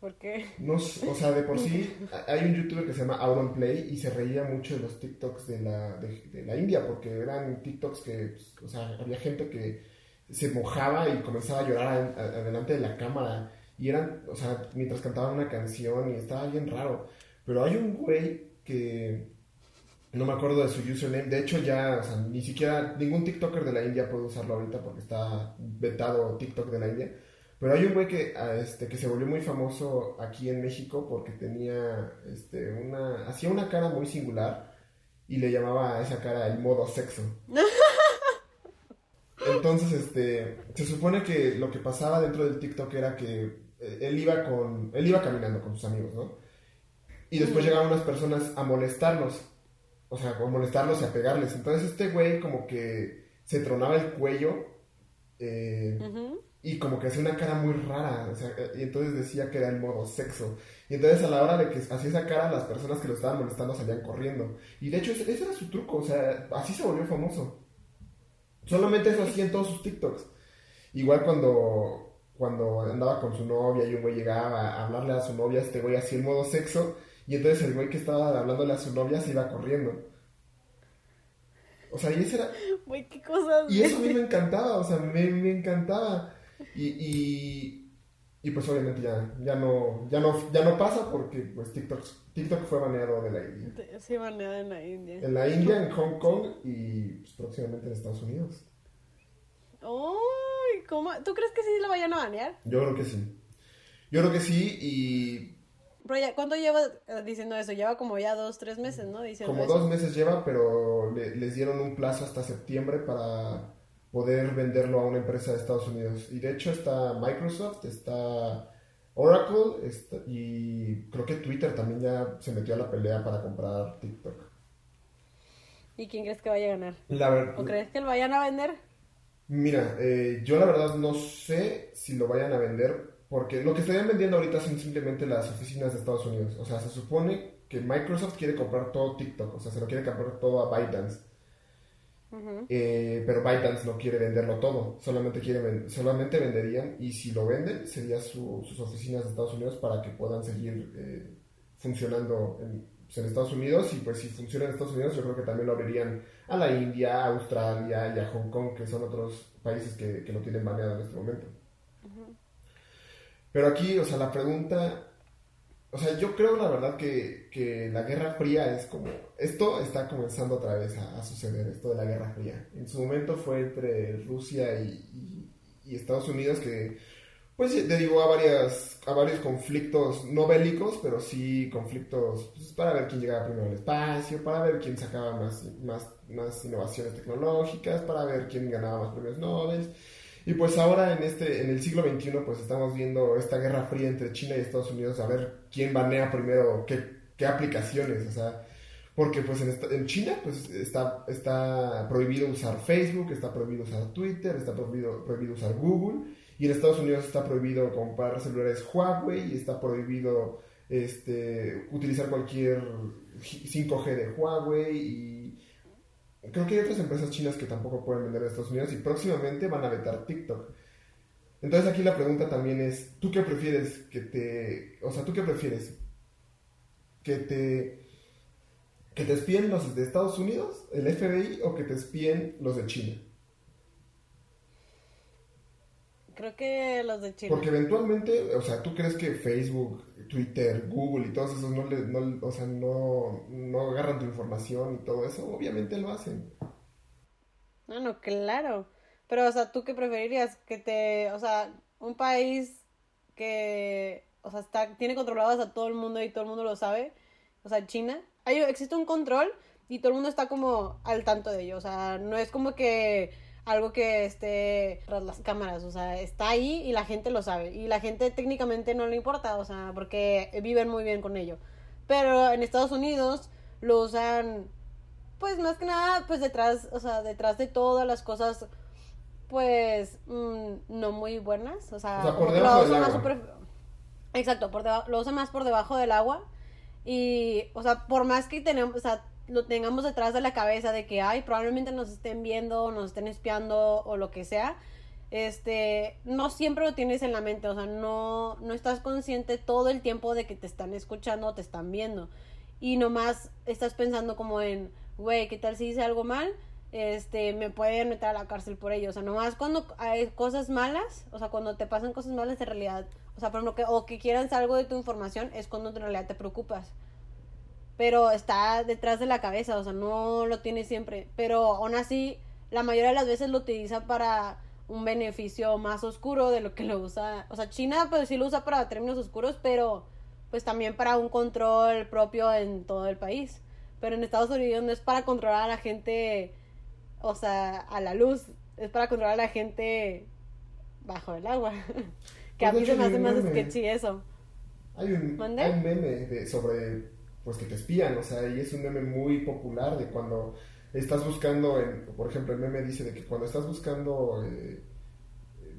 ¿Por qué? No, o sea, de por sí, hay un youtuber que se llama Auronplay y se reía mucho de los TikToks de la, de, de la India, porque eran TikToks que, pues, o sea, había gente que se mojaba y comenzaba a llorar adelante de la cámara, y eran, o sea, mientras cantaban una canción y estaba bien raro. Pero hay un güey que no me acuerdo de su username. De hecho, ya, o sea, ni siquiera ningún TikToker de la India puede usarlo ahorita porque está vetado TikTok de la India. Pero hay un güey que, ah, este, que se volvió muy famoso aquí en México porque tenía este, una, hacía una cara muy singular y le llamaba a esa cara el modo sexo. Entonces, este, se supone que lo que pasaba dentro del TikTok era que eh, él iba con, él iba caminando con sus amigos, ¿no? Y después llegaban unas personas a molestarlos, o sea, a molestarlos y a pegarles. Entonces este güey como que se tronaba el cuello eh. Y como que hacía una cara muy rara, o sea, eh, y entonces decía que era el modo sexo. Y entonces a la hora de que hacía esa cara, las personas que lo estaban molestando salían corriendo. Y de hecho ese, ese era su truco, o sea, así se volvió famoso. Solamente eso hacía en todos sus TikToks. Igual cuando, cuando andaba con su novia y un güey llegaba a hablarle a su novia, este güey hacía el modo sexo, y entonces el güey que estaba hablándole a su novia se iba corriendo. O sea, y ese era, Güey, qué cosas. y eso a mí me encantaba, o sea, me, me encantaba. Y, y, y pues obviamente ya, ya, no, ya, no, ya no pasa porque pues TikTok, TikTok fue baneado de la India. Sí, baneada en la India. En la India, en Hong Kong y pues, próximamente en Estados Unidos. Uy, ¿cómo? ¿Tú crees que sí la vayan a banear? Yo creo que sí. Yo creo que sí y Pero ya, ¿cuánto lleva eh, diciendo eso? Lleva como ya dos, tres meses, ¿no? Diciendo Como eso. dos meses lleva, pero le- les dieron un plazo hasta septiembre para poder venderlo a una empresa de Estados Unidos. Y de hecho está Microsoft, está Oracle está- y creo que Twitter también ya se metió a la pelea para comprar TikTok. ¿Y quién crees que vaya a ganar? La ¿O crees que lo vayan a vender? Mira, eh, yo la verdad no sé si lo vayan a vender, porque lo que estarían vendiendo ahorita son simplemente las oficinas de Estados Unidos. O sea, se supone que Microsoft quiere comprar todo TikTok, o sea, se lo quiere comprar todo a ByteDance. Eh, pero ByteDance no quiere venderlo todo, solamente, quiere solamente venderían, y si lo venden, serían su- sus oficinas de Estados Unidos para que puedan seguir eh, funcionando en, pues, en Estados Unidos, y pues si funciona en Estados Unidos, yo creo que también lo abrirían a la India, a Australia y a Hong Kong, que son otros países que, que lo tienen baneado en este momento. Pero aquí, o sea, la pregunta, o sea, yo creo la verdad que, que la Guerra Fría es como, esto está comenzando otra vez a, suceder, esto de la Guerra Fría. En su momento fue entre Rusia y Estados Unidos que, pues, derivó a, varias, a varios conflictos, no bélicos, pero sí conflictos pues, para ver quién llegaba primero al espacio, para ver quién sacaba más, más, más innovaciones tecnológicas, para ver quién ganaba más premios Nobel. Y pues ahora en este en el siglo XXI pues estamos viendo esta guerra fría entre China y Estados Unidos a ver quién banea primero qué, qué aplicaciones, o sea, porque pues en, China pues está, está prohibido usar Facebook, está prohibido usar Twitter, está prohibido, prohibido usar Google y en Estados Unidos está prohibido comprar celulares Huawei y está prohibido este, utilizar cualquier 5G de Huawei y Creo que hay otras empresas chinas que tampoco pueden vender en Estados Unidos y próximamente van a vetar TikTok. Entonces aquí la pregunta también es, ¿tú qué prefieres que te... O sea, ¿tú qué prefieres? ¿Que te... ¿Que te espíen los de Estados Unidos, el FBI, o que te espíen los de China? Creo que los de China. Porque eventualmente, o sea, ¿tú crees que Facebook, Twitter, Google y todos esos no, le, no, o sea, no, no agarran tu información y todo eso? Obviamente lo hacen. No, no, claro. Pero, o sea, ¿tú qué preferirías? Que te, o sea, un país que, o sea, está, tiene controlados a todo el mundo y todo el mundo lo sabe, o sea, China, hay, existe un control y todo el mundo está como al tanto de ello, o sea, no es como que algo que esté tras las cámaras, o sea, está ahí y la gente lo sabe y la gente técnicamente no le importa, o sea, porque viven muy bien con ello. Pero en Estados Unidos lo usan pues más que nada, pues detrás, o sea, detrás de todas las cosas, pues, mm, no muy buenas, o sea, O sea, por debajo lo del usan más agua. super- Exacto, por deba- lo usan más por debajo del agua y, o sea, por más que tenemos, o sea, lo tengamos detrás de la cabeza de que, ay, probablemente nos estén viendo, nos estén espiando o lo que sea, este, no siempre lo tienes en la mente, o sea, no, no estás consciente todo el tiempo de que te están escuchando o te están viendo. Y nomás estás pensando como en, güey, ¿qué tal si hice algo mal? Este, me pueden meter a la cárcel por ello. O sea, nomás cuando hay cosas malas, o sea, cuando te pasan cosas malas en realidad, o sea, por ejemplo, que, o que quieran algo de tu información, es cuando en realidad te preocupas. Pero está detrás de la cabeza, o sea, no lo tiene siempre. Pero aún así, la mayoría de las veces lo utiliza para un beneficio más oscuro de lo que lo usa. O sea, China pues sí lo usa para términos oscuros, pero pues también para un control propio en todo el país. Pero en Estados Unidos no es para controlar a la gente, o sea, a la luz, es para controlar a la gente bajo el agua. que a Pues, mí se me hace más sketchy eso. Hay un, ¿Mande? hay un meme de, sobre, pues que te espían, o sea, y es un meme muy popular de cuando estás buscando, en, por ejemplo, el meme dice de que cuando estás buscando eh, eh,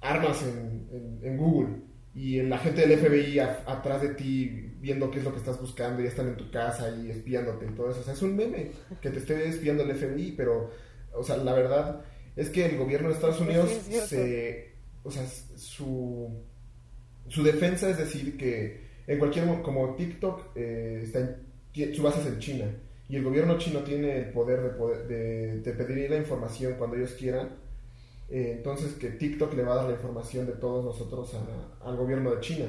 armas en, en- en Google y la gente del FBI a- atrás de ti viendo qué es lo que estás buscando y están en tu casa y espiándote y todo eso, o sea, es un meme que te esté espiando el FBI, pero, o sea, la verdad es que el gobierno de Estados Sí, Unidos es se, o sea, su su defensa es decir que en cualquier mo- como TikTok eh, está en- su base es en China. Y el gobierno chino tiene el poder de, poder- de, pedir la información cuando ellos quieran. Eh, entonces que TikTok le va a dar la información de todos nosotros al gobierno de China.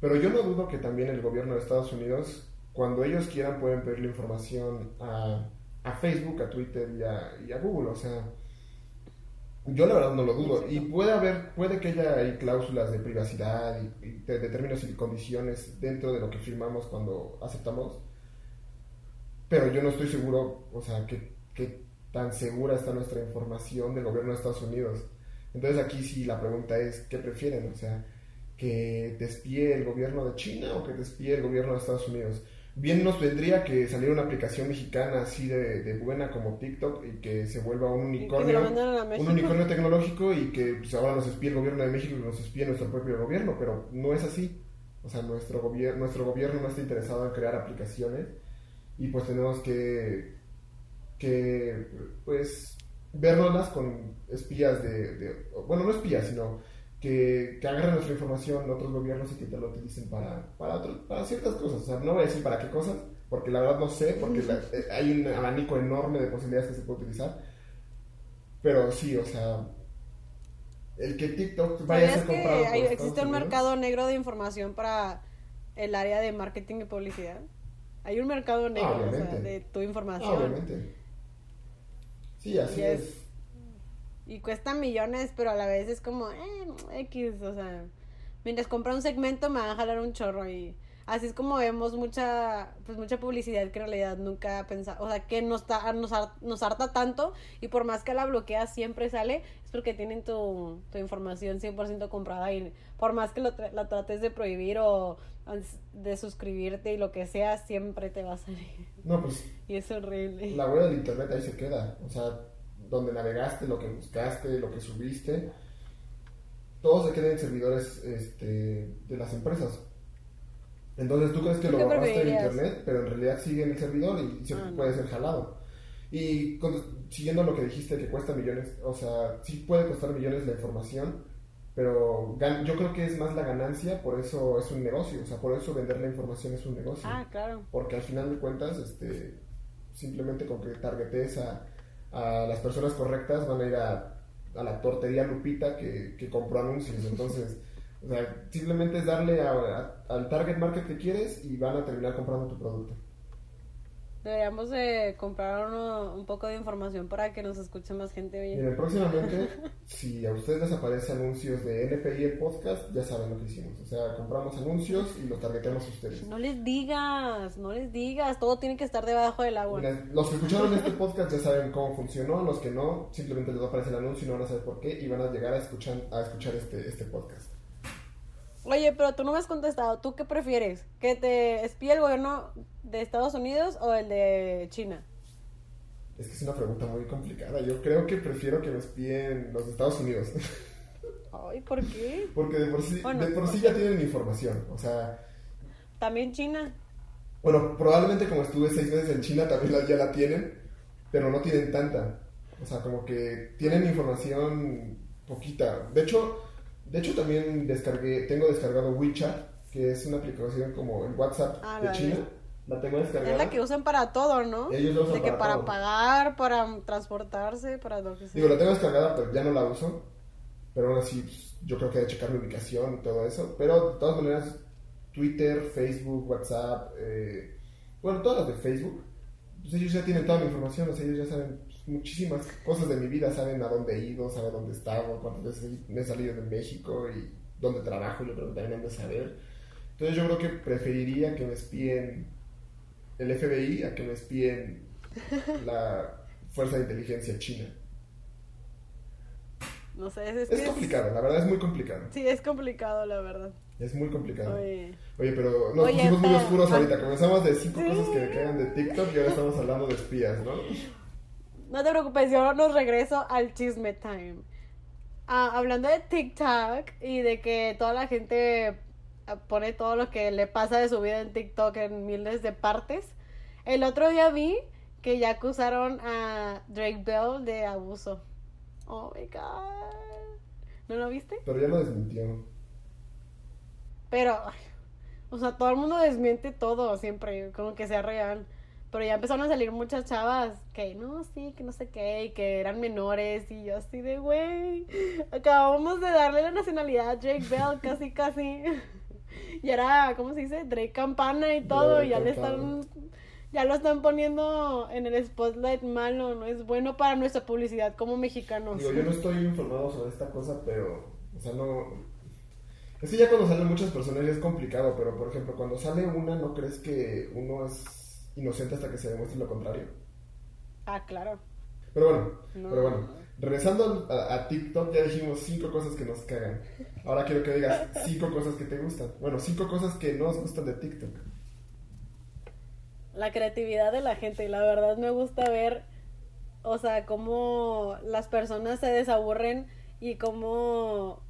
Pero yo no dudo que también el gobierno de Estados Unidos cuando ellos quieran pueden pedir la información a, a Facebook a Twitter y a, y a Google. O sea Yo la verdad no lo dudo. Y puede haber, puede que haya cláusulas de privacidad y, y de, de términos y condiciones dentro de lo que firmamos cuando aceptamos. Pero yo no estoy seguro, o sea, que, que tan segura está nuestra información del gobierno de Estados Unidos. Entonces aquí sí la pregunta es, ¿qué prefieren? O sea, que te espíe el gobierno de China o que te espíe el gobierno de Estados Unidos. Bien nos vendría que saliera una aplicación mexicana así de, de buena como TikTok y que se vuelva un unicornio, un unicornio tecnológico y que pues, ahora nos espíe el gobierno de México y nos espíe nuestro propio gobierno, pero no es así. O sea, nuestro, gobier nuestro gobierno no está interesado en crear aplicaciones y pues tenemos que, que pues, vernoslas con espías de, de- bueno, no espías, sino que, que agarren nuestra información otros gobiernos y que te lo utilicen para, para, otro- para ciertas cosas. O sea, no voy a decir para qué cosas, porque la verdad no sé, porque la- eh, hay un abanico enorme de posibilidades que se puede utilizar. Pero sí, o sea, el que TikTok vaya a ¿Sabías ser comprado hay- Estados existe un Unidos? mercado negro de información para el área de marketing y publicidad? Hay un mercado negro o sea, obviamente. de tu Ah, información. obviamente. Sí, así es- y cuesta millones, pero a la vez es como, eh, X, o sea, mientras compra un segmento me van a jalar un chorro y así es como vemos mucha, pues mucha publicidad que en realidad nunca pensamos, o sea, que nos, ta- nos, nos harta tanto y por más que la bloqueas siempre sale, es porque tienen tu, tu información 100% comprada y por más que lo tra- la trates de prohibir o de suscribirte y lo que sea, siempre te va a salir. No, pues Y es horrible. la web del internet ahí se queda. O sea, donde navegaste, lo que buscaste, lo que subiste, todo se queda en servidores este, de las empresas. Entonces tú crees que ¿Tú lo borraste preferirías? internet, pero en realidad sigue en el servidor y se Ah, no. puede ser jalado. Y con- siguiendo lo que dijiste que cuesta millones, o sea, sí puede costar millones la información, pero gan- yo creo que es más la ganancia, por eso es un negocio, o sea, por eso vender la información es un negocio. Ah, claro. Porque al final de cuentas, este, simplemente con que targetes a, a las personas correctas van a ir a, a la tortería Lupita que, que compró anuncios. Entonces, o sea, simplemente es darle a- al target market que quieres y van a terminar comprando tu producto. Deberíamos de comprar uno- un poco de información para que nos escuche más gente, oye. Miren, próximamente, si a ustedes les aparece anuncios de NPI el podcast, ya saben lo que hicimos. O sea, compramos anuncios y los targetemos a ustedes. No les digas, no les digas, todo tiene que estar debajo del agua. Mira, los que escucharon este podcast ya saben cómo funcionó, los que no, simplemente les va a aparecer el anuncio y no van a saber por qué y van a llegar a escuchar, a escuchar este, este podcast. Oye, pero tú no me has contestado, ¿tú qué prefieres? ¿Que te espíe el gobierno de Estados Unidos o el de China? Es que es una pregunta muy complicada. Yo creo que prefiero que me espíen los de Estados Unidos. Ay, ¿por qué? Porque de por sí, Bueno, de por sí ya tienen información. O sea, También China. bueno, probablemente como estuve seis meses en China también ya la tienen, pero no tienen tanta. O sea, como que tienen información poquita. De hecho, de hecho también descargué, tengo descargado WeChat, que es una aplicación como el WhatsApp Ah, de China. de- La tengo descargada. Es la que usan para todo, ¿no? Ellos la usan de que para para todo. pagar, para transportarse, para lo que sea. Digo, la tengo descargada, pero ya no la uso. Pero aún así, pues, yo creo que hay que checar mi ubicación y todo eso. Pero de todas maneras, Twitter, Facebook, WhatsApp, eh, bueno, todas las de Facebook, pues ellos ya tienen toda mi información. O sea, ellos ya saben muchísimas cosas de mi vida. Saben a dónde he ido, saben dónde he estado, cuántas veces he salido de México y dónde trabajo. Yo creo que también han de saber. Entonces, yo creo que preferiría que me espíen el FBI a que me espíen la Fuerza de Inteligencia China. No sé, es, es Es complicado, la verdad es muy complicado. Sí, es complicado, la verdad. Es muy complicado. Oye, Oye. pero nos Oye, pusimos muy oscuros ah. ahorita. Comenzamos de cinco Sí. cosas que me cagan de TikTok y ahora estamos hablando de espías, ¿no? No te preocupes, yo nos regreso al chisme time. Ah, hablando de TikTok y de que toda la gente ah, pone todo lo que le pasa de su vida en TikTok en miles de partes. El otro día vi que ya acusaron a Drake Bell de abuso. Oh my god. ¿No lo viste? Pero ya lo desmintió. Pero, o sea, todo el mundo desmiente todo siempre, como que sea real. Pero ya empezaron a salir muchas chavas que no, sí, que no sé qué, y que eran menores, y yo así de, güey, acabamos de darle la nacionalidad a Drake Bell, casi, casi. Y era, ¿cómo se dice? Drake Campana y todo, Drake y ya le están ya lo están poniendo en el spotlight malo, no es bueno para nuestra publicidad como mexicanos. Digo, yo no estoy informado sobre esta cosa, pero, o sea, no... Es que ya cuando salen muchas personas ya es complicado, pero por ejemplo, cuando sale una, ¿no crees que uno es inocente hasta que se demuestre lo contrario? Ah, claro. Pero bueno, No. pero bueno, regresando a, a TikTok, ya dijimos cinco cosas que nos cagan. Ahora quiero que digas cinco cosas que te gustan. Bueno, cinco cosas que no os gustan de TikTok. La creatividad de la gente y la verdad me gusta ver, o sea, cómo las personas se desaburren y cómo,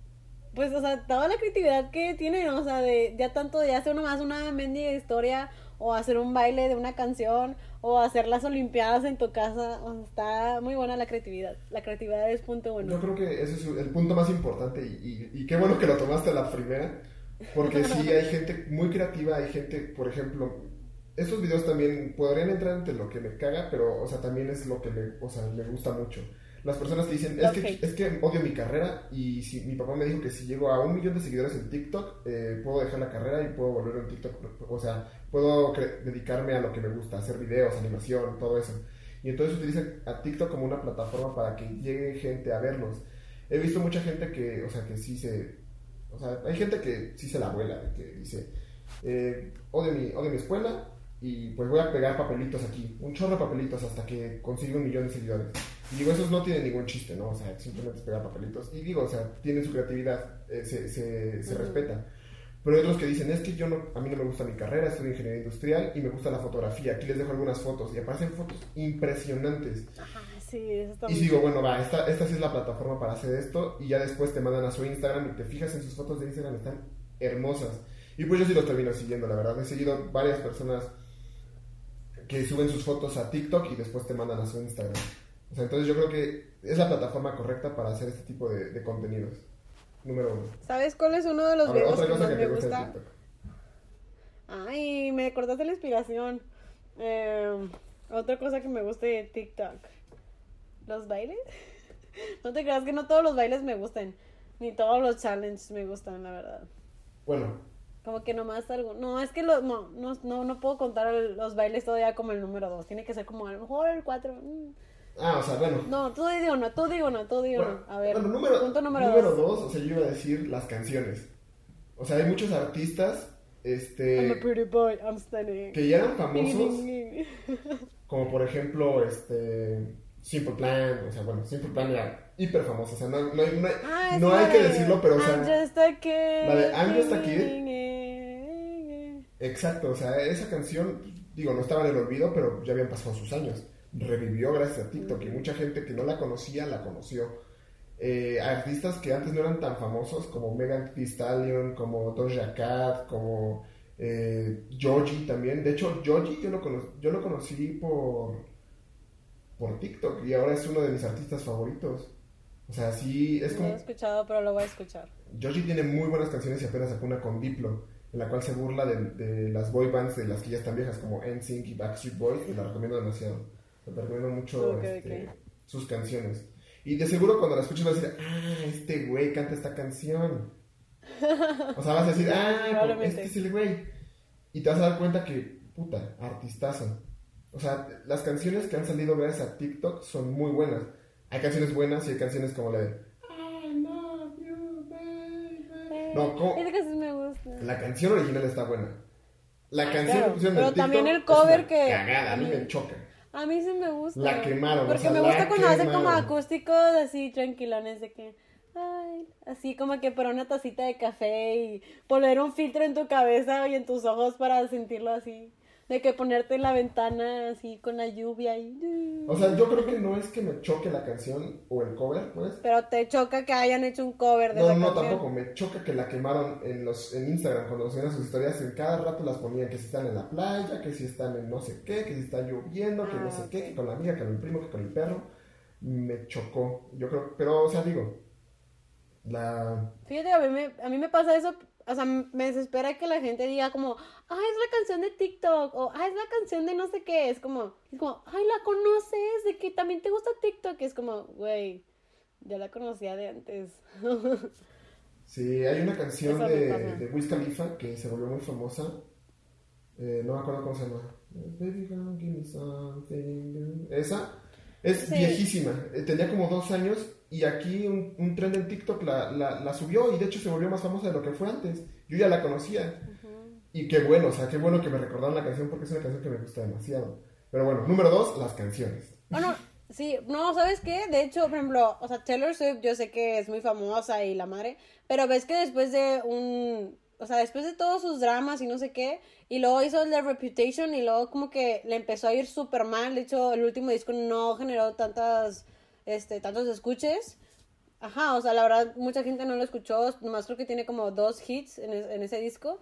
pues, o sea, toda la creatividad que tienen, o sea, de ya tanto de hacer nomás una mendiga historia o hacer un baile de una canción o hacer las olimpiadas en tu casa, o sea, está muy buena la creatividad. La creatividad es punto Yo bueno. creo que ese es el punto más importante y, y- y qué bueno que lo tomaste a la primera, porque sí hay gente muy creativa, hay gente, por ejemplo, estos videos también podrían entrar entre lo que me caga, pero, o sea, también es lo que me, o sea, me gusta mucho. Las personas que dicen, es que, es que odio mi carrera y si mi papá me dijo que si llego a un millón de seguidores en TikTok, eh, puedo dejar la carrera y puedo volver en TikTok, o sea, puedo dedicarme a lo que me gusta, hacer videos, animación, todo eso. Y entonces utilizan a TikTok como una plataforma para que llegue gente a verlos. He visto mucha gente que, o sea, que sí se... O sea, hay gente que sí se la vuela, que dice, eh, odio, mi, odio mi escuela y pues voy a pegar papelitos aquí, un chorro de papelitos hasta que consiga un millón de seguidores. Y digo, esos no tienen ningún chiste, ¿no? O sea, simplemente es pegar papelitos. Y digo, o sea, tienen su creatividad, eh, se, se, se Ujú. respeta. Pero hay otros que dicen, es que yo no, a mí no me gusta mi carrera, estudio ingeniería industrial y me gusta la fotografía. Aquí les dejo algunas fotos y aparecen fotos impresionantes. Ajá, sí, eso está Y muy digo, bueno, va, esta, esta sí es la plataforma para hacer esto. Y ya después te mandan a su Instagram y te fijas en sus fotos de Instagram, están hermosas. Y pues yo sí los termino siguiendo, la verdad. He seguido varias personas que suben sus fotos a TikTok y después te mandan a su Instagram. O sea, entonces yo creo que es la plataforma correcta para hacer este tipo de, de contenidos. Número uno. ¿Sabes cuál es uno de los videos que más me gusta. Ay, me cortaste la inspiración. Eh, otra cosa que me gusta de TikTok. ¿Los bailes? No te creas que no todos los bailes me gustan. Ni todos los challenges me gustan, la verdad. Bueno, Como que nomás algo. No, es que lo, no, no, no, no puedo contar los bailes todavía como el número dos. Tiene que ser como a lo mejor el cuatro. mm. Ah, o sea, bueno. No, tú digo no, tú digo no, tú digo Bueno, no. A ver, bueno, número, punto número, número dos. dos, o sea, yo iba a decir las canciones. O sea, hay muchos artistas I'm a este, pretty boy, I'm standing. que ya eran famosos, como por ejemplo este, Simple Plan, o sea, bueno, Simple Plan era hiper famoso, o sea, no, no hay, no Ah, no hay que de decirlo, pero o I'm sea, just a kid. la de I'm just a kid. exacto, o sea, esa canción, digo, no estaba en el olvido, pero ya habían pasado sus años. Revivió gracias a TikTok y mucha gente que no la conocía la conoció. Eh, artistas que antes no eran tan famosos como Megan Thee Stallion, como Doja Cat, como eh, Joji también. De hecho, Joji yo lo, cono- yo lo conocí por, por TikTok y ahora es uno de mis artistas favoritos. O sea, sí, es No lo he como... escuchado, pero lo voy a escuchar. Joji tiene muy buenas canciones y apenas sacó una con Diplo, en la cual se burla de, de las boy bands de las que ya están viejas, como NSYNC y Backstreet Boys, y la recomiendo demasiado. Te recomiendo mucho este, sus canciones. Y de seguro cuando la escuches vas a decir, ah, este güey canta esta canción. O sea, vas a decir, ah, Probablemente. este es el güey. Y te vas a dar cuenta que, puta, artistazo. O sea, las canciones que han salido gracias a TikTok son muy buenas. Hay canciones buenas y hay canciones como la de I love you, baby. No, ¿cómo? Esa canción me gusta. La canción original está buena. La Ah, canción claro. que pusieron Pero en TikTok también el es cover una que- Cagada, a mí me choca. A mí sí me gusta. La quemaron, o Porque sea, me gusta cuando hacen como acústicos así tranquilones de que. Ay, así como que para una tacita de café y poner un filtro en tu cabeza y en tus ojos para sentirlo así. De que ponerte en la ventana así con la lluvia y. O sea, yo creo que no es que me choque la canción o el cover, pues. Pero te choca que hayan hecho un cover de No, esa no, canción. tampoco. Me choca que la quemaron en los en Instagram cuando subían sus historias. En cada rato las ponían que si están en la playa, que si están en no sé qué, que si está lloviendo, que Ah, no sé qué, que con la amiga, que con el primo, que con el perro. Me chocó. Yo creo, pero, o sea, digo, la. Fíjate, a mí, me, a mí me pasa eso, o sea, me desespera que la gente diga como, ah, es la canción de TikTok, o ah, es la canción de no sé qué, es como, es como, ay, la conoces, de que también te gusta TikTok, es como, güey, ya la conocía de antes. Sí, hay una canción Eso de, de Wiz Khalifa que se volvió muy famosa. Eh, no me acuerdo cómo se llama. Baby, come give me something. Esa es Sí. viejísima. Eh, tenía como dos años y aquí un, un trend en TikTok la, la, la subió y de hecho se volvió más famosa de lo que fue antes. Yo ya la conocía. Y qué bueno, o sea, qué bueno que me recordaron la canción porque es una canción que me gusta demasiado. Pero bueno, número dos, las canciones. Bueno, sí, no, ¿sabes qué? De hecho, por ejemplo, o sea, Taylor Swift yo sé que es muy famosa y la madre, pero ves que después de un, o sea, después de todos sus dramas y no sé qué, y luego hizo el de Reputation y luego como que le empezó a ir súper mal, de hecho, el último disco no generó tantas, este, tantos escuches. Ajá, o sea, la verdad, mucha gente no lo escuchó, nomás creo que tiene como dos hits en, es- en ese disco.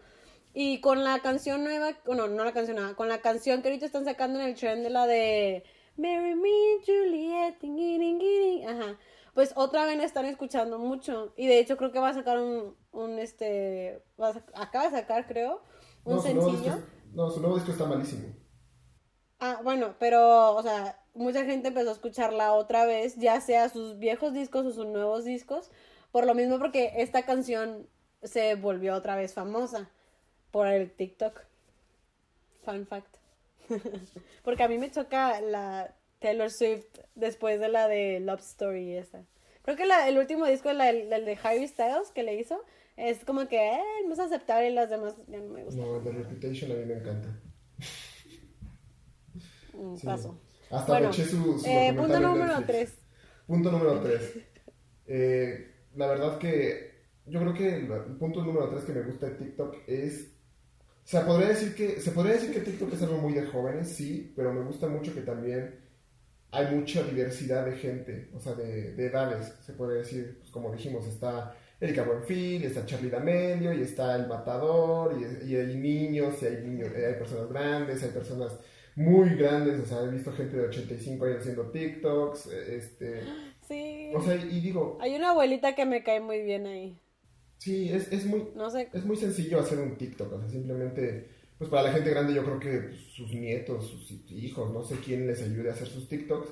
Y con la canción nueva, bueno, no la canción nueva, con la canción que ahorita están sacando en el trend de la de Marry Me, Juliet, tingi, ting. ajá. Pues otra vez la están escuchando mucho. Y de hecho creo que va a sacar un, un este, va a acaba de sacar creo, un No, su sencillo. disco, no, su nuevo disco está malísimo. Ah, bueno, pero, o sea, mucha gente empezó a escucharla otra vez, ya sea sus viejos discos o sus nuevos discos, por lo mismo porque esta canción se volvió otra vez famosa por el TikTok. Fun fact. porque a mí me choca la Taylor Swift después de la de Love Story esa. Creo que la- el último disco, la- el, el de Harry Styles que le hizo, es como que eh, es aceptable y las demás ya no me gustan. No, The Reputation a mí me encanta. Sí. Paso. Hasta Bueno, eché su, su Eh, punto número Netflix. 3. Punto número 3. la verdad que yo creo que el, punto número 3 que me gusta de TikTok es... O sea, podría decir que, se podría decir que TikTok es algo muy de jóvenes, sí, pero me gusta mucho que también hay mucha diversidad de gente, o sea, de, de edades, se puede decir, pues como dijimos, está Erika Buenfil, está Charlie D'Amelio, y está El Matador, y, y hay niños, y hay niños, eh, hay personas grandes, hay personas muy grandes, o sea, he visto gente de 85 años haciendo TikToks, eh, este, Sí. o sea, y digo, Hay una abuelita que me cae muy bien ahí. sí, es, es muy, No sé. es muy sencillo hacer un TikTok, o sea, simplemente, pues para la gente grande yo creo que pues, sus nietos, sus hijos, no sé quién les ayude a hacer sus TikToks.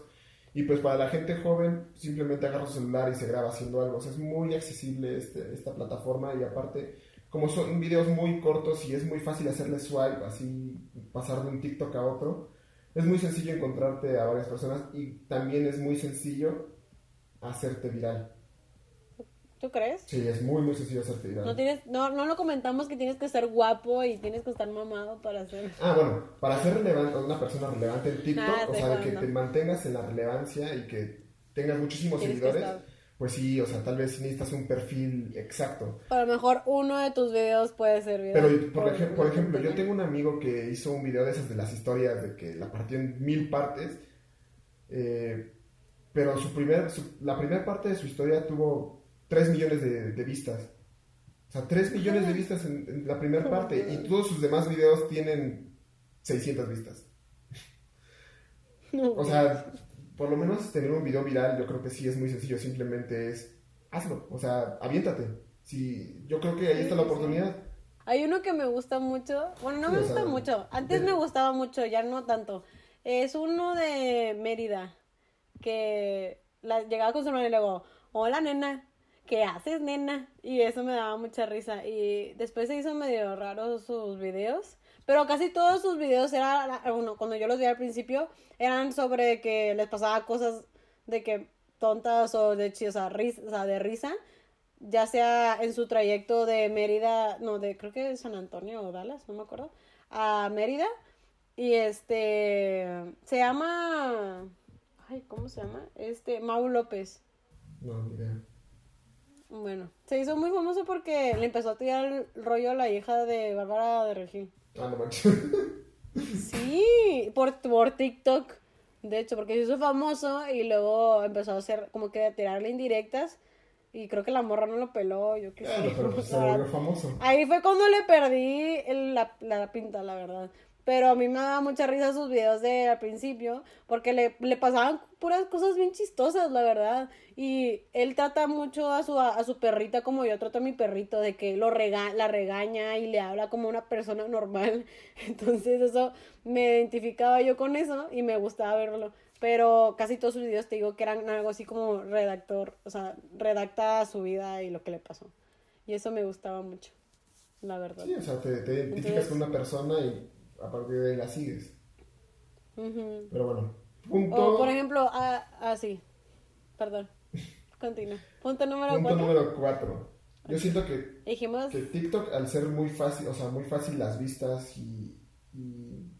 Y pues para la gente joven, simplemente agarra su celular y se graba haciendo algo. O sea, es muy accesible este- esta plataforma y aparte, como son videos muy cortos y es muy fácil hacerle swipe, así pasar de un TikTok a otro, es muy sencillo encontrarte a varias personas y también es muy sencillo hacerte viral. ¿Tú crees? Sí, es muy, muy sencillo hacerte viral. No, tienes, no, no lo comentamos que tienes que ser guapo y tienes que estar mamado para hacer. Ah, bueno, para ser relevante, una persona relevante en TikTok, o sea, que te mantengas en la relevancia y que tengas muchísimos Tienes seguidores. Pues sí, o sea, tal vez necesitas un perfil exacto. A lo mejor uno de tus videos puede ser viral. Pero, por, ej- por ejemplo, yo tengo un amigo que hizo un video de esas de las historias de que la partió en mil partes, eh, pero su primer, su- la primera parte de su historia tuvo 3 millones de, de vistas. O sea, 3 millones de vistas en, en la primera parte y todos sus demás videos tienen 600 vistas. No. O sea, por lo menos tener un video viral, yo creo que sí es muy sencillo, simplemente es hazlo, o sea, aviéntate. Sí, yo creo que ahí está la oportunidad. Hay uno que me gusta mucho. Bueno, no Sí, me sea, gusta mucho. Antes de- me gustaba mucho, ya no tanto. Es uno de Mérida. Que la, llegaba con su hermano y luego, hola nena, ¿qué haces nena? Y eso me daba mucha risa. Y después se hizo medio raro sus videos. Pero casi todos sus videos eran, bueno, cuando yo los vi al principio, eran sobre que les pasaba cosas de que tontas o de, o sea, ris- o sea, de risa ya sea en su trayecto de Mérida, no, de creo que de San Antonio o Dallas, no me acuerdo, a Mérida. Y este, se llama, ay, ¿cómo se llama? Este, Mau López. No. Bueno, se hizo muy famoso porque le empezó a tirar el rollo a la hija de Bárbara de Regil. Ah, no manches. Sí, por, por TikTok. De hecho, porque se hizo famoso y luego empezó a hacer como que a tirarle indirectas. Y creo que la morra no lo peló, yo qué sé. Claro, pero pues se La verdad, volvió famoso. Ahí fue cuando le perdí el- la, la pinta, la verdad. Pero a mí me daba mucha risa sus videos de al principio, porque le, le pasaban puras cosas bien chistosas, la verdad. Y él trata mucho a su, a, su perrita como yo trato a mi perrito, de que lo rega, la regaña y le habla como una persona normal. Entonces eso me identificaba yo con eso y me gustaba verlo. Pero casi todos sus videos te digo que eran algo así como redactor, o sea, redacta su vida y lo que le pasó. Y eso me gustaba mucho, la verdad. Sí, o sea, te, te identificas Entonces- con una persona y a partir de ahí la sigues. Ujú. Pero bueno, punto, O por ejemplo, ah, ah, sí. Perdón. Continúa. Punto número punto cuatro. número cuatro. Yo siento que, Dijimos. que TikTok, al ser muy fácil, o sea, muy fácil las vistas y, y,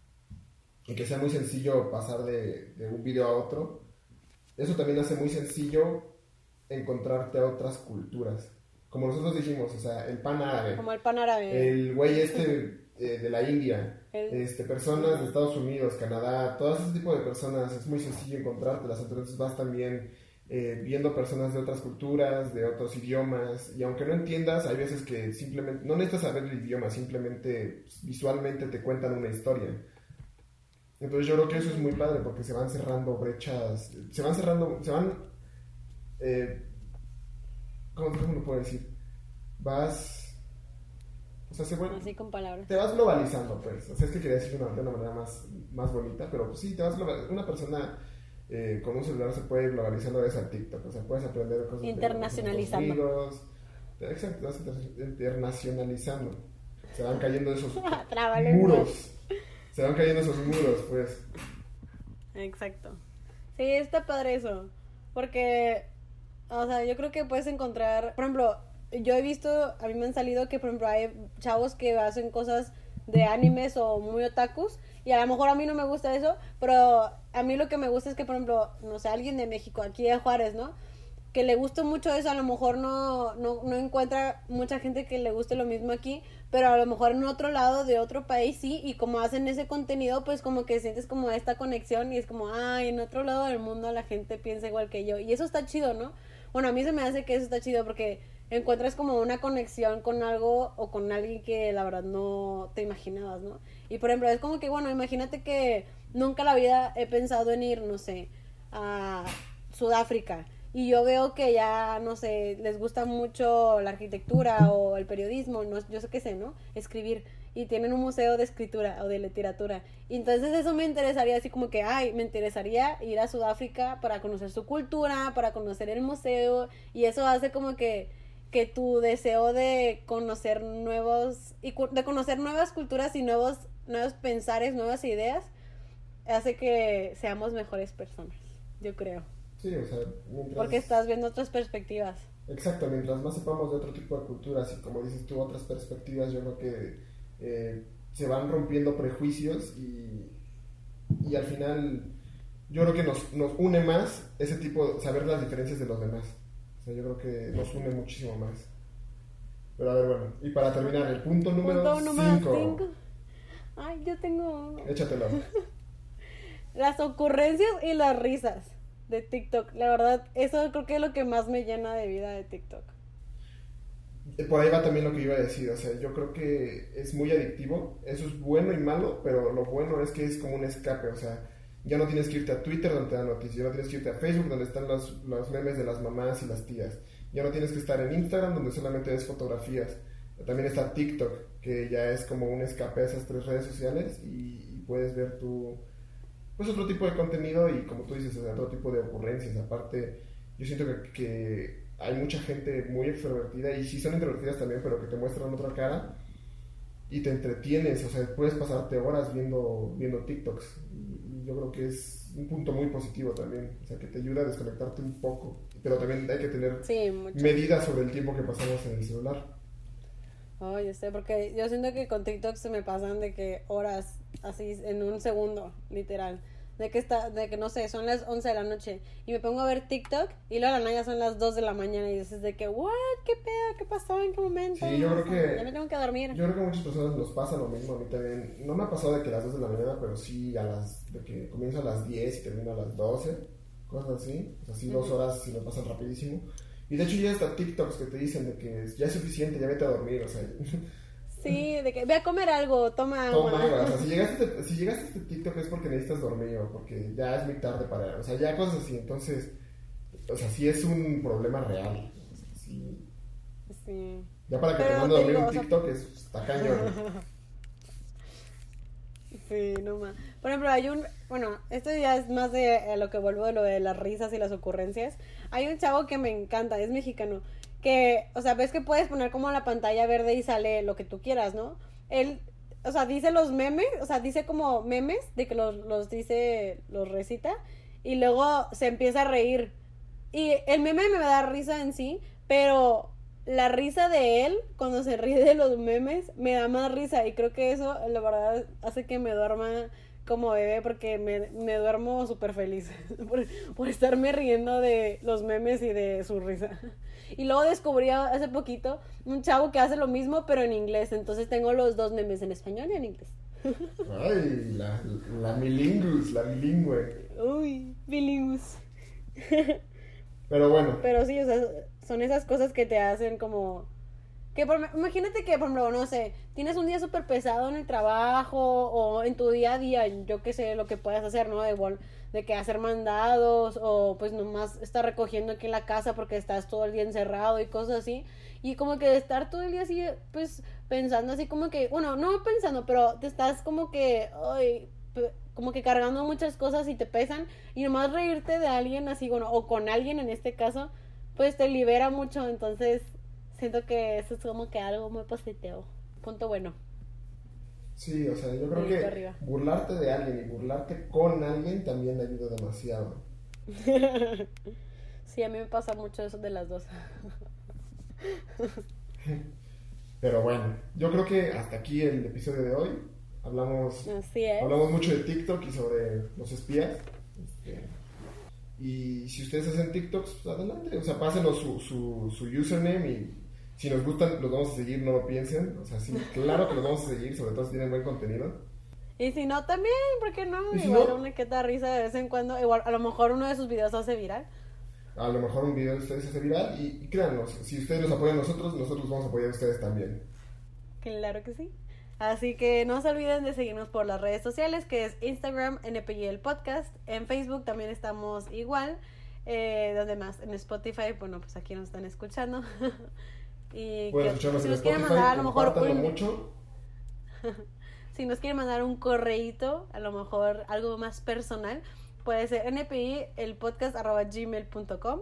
y que sea muy sencillo pasar de, de un video a otro, eso también hace muy sencillo encontrarte a otras culturas. Como nosotros dijimos, o sea, el pan árabe, Como el pan árabe. el güey este eh, de la India, El- este, personas de Estados Unidos, Canadá, todo ese tipo de personas, es muy sencillo encontrártelas, entonces vas también eh, viendo personas de otras culturas, de otros idiomas, y aunque no entiendas, hay veces que simplemente, no necesitas saber el idioma, simplemente pues, visualmente te cuentan una historia. Entonces yo creo que eso es muy padre porque se van cerrando brechas, se van cerrando, se van, eh, ¿cómo, cómo lo puedo decir? Vas, o sea, se vuelve, Así con palabras. te vas globalizando, pues. O sea, es que quería decirlo de una, de una manera más, más bonita, pero pues sí, te vas. Una persona eh, con un celular se puede globalizar gracias a TikTok. O sea, puedes aprender cosas Internacionalizando. de amigos. Exacto, vas inter- internacionalizando. Se van cayendo esos muros. Se van cayendo esos muros, pues. Exacto. Sí, está padre eso. Porque, o sea, yo creo que puedes encontrar, por ejemplo, yo he visto, a mí me han salido que, por ejemplo, hay chavos que hacen cosas de animes o muy otakus. Y a lo mejor a mí no me gusta eso, pero a mí lo que me gusta es que, por ejemplo, no sé, alguien de México, aquí de Juárez, ¿no? que le guste mucho eso, a lo mejor no, no, no encuentra mucha gente que le guste lo mismo aquí, pero a lo mejor en otro lado de otro país sí, y como hacen ese contenido, pues como que sientes como esta conexión y es como, ay, en otro lado del mundo la gente piensa igual que yo, y eso está chido, ¿no? Bueno, a mí se me hace que eso está chido porque encuentras como una conexión con algo o con alguien que la verdad no te imaginabas, ¿no? Y por ejemplo, es como que, bueno, imagínate que nunca en la vida he pensado en ir, no sé, a Sudáfrica y yo veo que ya, no sé, les gusta mucho la arquitectura o el periodismo, no, yo sé qué sé, ¿no? Escribir. Y tienen un museo de escritura o de literatura. Y entonces eso me interesaría así como que, ay, me interesaría ir a Sudáfrica para conocer su cultura, para conocer el museo. Y eso hace como que, que tu deseo de conocer nuevos, y de conocer nuevas culturas y nuevos, nuevos pensares, nuevas ideas, hace que seamos mejores personas, yo creo. Sí, o sea, mientras... Porque estás viendo otras perspectivas. Exacto, mientras más sepamos de otro tipo de culturas y como dices tú, otras perspectivas, yo creo que eh, se van rompiendo prejuicios y, y al final yo creo que nos, nos une más ese tipo, saber las diferencias de los demás. O sea, yo creo que nos une muchísimo más. Pero a ver, bueno, y para terminar, el punto número Punto número 5. 5. Ay, yo tengo. Échatelo. Las ocurrencias y las risas de TikTok. La verdad, eso creo que es lo que más me llena de vida de TikTok. Eh, Por ahí va también lo que iba a decir, o sea, yo creo que es muy adictivo, eso es bueno y malo, pero lo bueno es que es como un escape, o sea, ya no tienes que irte a Twitter donde te dan noticias, ya no tienes que irte a Facebook donde están los, los memes de las mamás y las tías, ya no tienes que estar en Instagram donde solamente ves fotografías, también está TikTok, que ya es como un escape a esas tres redes sociales y, puedes ver tu, pues otro tipo de contenido y como tú dices, otro tipo de ocurrencias, aparte, yo siento que, que hay mucha gente muy extrovertida y sí son introvertidas también, pero que te muestran otra cara y te entretienes, o sea, puedes pasarte horas viendo, viendo TikToks yo creo que es un punto muy positivo también, o sea, que te ayuda a desconectarte un poco, pero también hay que tener Sí, medidas sobre el tiempo que pasamos en el celular. Oh, yo sé, porque yo siento que con TikTok se me pasan de que horas, así, en un segundo, literal. De que está, de que no sé, son las 11 de la noche y me pongo a ver TikTok y luego a la nada son las 2 de la mañana y dices de que, what, qué pedo, qué pasó, en qué momento. Sí, yo creo que- Ya me tengo que dormir. Yo creo que a muchas personas nos pasa lo mismo, a mí también. No me ha pasado de que a las 2 de la mañana, pero sí a las, de que comienzo a las 10 y termino a las 12, cosas así. O sea, sí, dos horas si me pasan rapidísimo. Y de hecho ya hasta TikToks que te dicen de que ya es suficiente, ya vete a dormir, o sea, Sí, de que ve a comer algo, toma agua. toma agua. O sea, si llegaste, a este- si llegaste a este TikTok es porque necesitas dormir o porque ya es muy tarde para... O sea, ya cosas así, entonces... O sea, sí es un problema real. O sea, sí. Sí. Ya para que te mando a dormir digo, un o sea- TikTok es, cañón. Sí, no más. Por ejemplo, hay un, bueno, esto ya es más de a lo que vuelvo de lo de las risas y las ocurrencias. Hay un chavo que me encanta, es mexicano, que, o sea, ves que puedes poner como la pantalla verde y sale lo que tú quieras, ¿no? Él o sea, dice los memes, o sea, dice como memes de que los, los dice, los recita y luego se empieza a reír. Y el meme me da risa en sí, pero la risa de él cuando se ríe de los memes me da más risa y creo que eso la verdad hace que me duerma como bebé porque me, me duermo súper feliz por, por estarme riendo de los memes y de su risa. Y luego descubrí hace poquito un chavo que hace lo mismo pero en inglés, entonces tengo los dos memes en español y en inglés. Ay, la, la milingus, la bilingüe. Uy, bilingües. Pero bueno, Pero sí, o sea, son esas cosas que te hacen como... Que por- imagínate que, por ejemplo, no sé, tienes un día súper pesado en el trabajo o en tu día a día, yo qué sé, lo que puedas hacer, ¿no? Igual de que hacer mandados o pues nomás estar recogiendo aquí en la casa porque estás todo el día encerrado y cosas así. Y como que estar todo el día así, pues pensando así como que, bueno, no pensando, pero te estás como que, ay, como que cargando muchas cosas y te pesan y nomás reírte de alguien así, bueno, o con alguien en este caso, pues te libera mucho, entonces siento que eso es como que algo muy positivo. Punto bueno. Sí, o sea, yo creo que arriba. burlarte de alguien y burlarte con alguien también ayuda demasiado. Sí, a mí me pasa mucho eso de las dos. Pero bueno, yo creo que hasta aquí el episodio de hoy. Hablamos, Así es. hablamos mucho de TikTok y sobre los espías. Este, y si ustedes hacen TikToks, pues adelante. O sea, pásenos su, su, su username y si nos gustan, los vamos a seguir, no lo piensen. O sea, sí, claro que los vamos a seguir, sobre todo si tienen buen contenido. Y si no, también, ¿por qué no? ¿Y si Igual no? una que risa de vez en cuando. Igual, a lo mejor uno de sus videos se hace viral. A lo mejor un video de ustedes se hace viral y, y créanos, si ustedes nos apoyan a nosotros, nosotros vamos a apoyar a ustedes también. Claro que sí. Así que no se olviden de seguirnos por las redes sociales, que es Instagram, el podcast. En Facebook también estamos igual. Eh, ¿Dónde más? En Spotify, bueno, pues aquí nos están escuchando. y que- si nos quieren mandar a lo mejor un, mucho. si nos quieren mandar un correíto, a lo mejor algo más personal, puede ser npi el podcast arroba gmail.com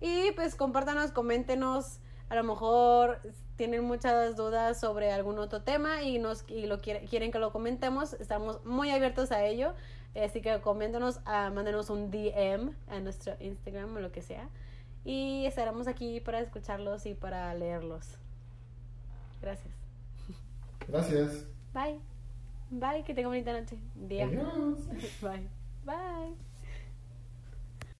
y pues compártanos, coméntenos, a lo mejor tienen muchas dudas sobre algún otro tema y nos y lo quiere- quieren que lo comentemos, estamos muy abiertos a ello, así que coméntanos, ah, mándenos un DM a nuestro Instagram o lo que sea y estaremos aquí para escucharlos y para leerlos. Gracias. Gracias. Bye. Bye, que tenga bonita noche. Día. Adiós. Bye. Bye.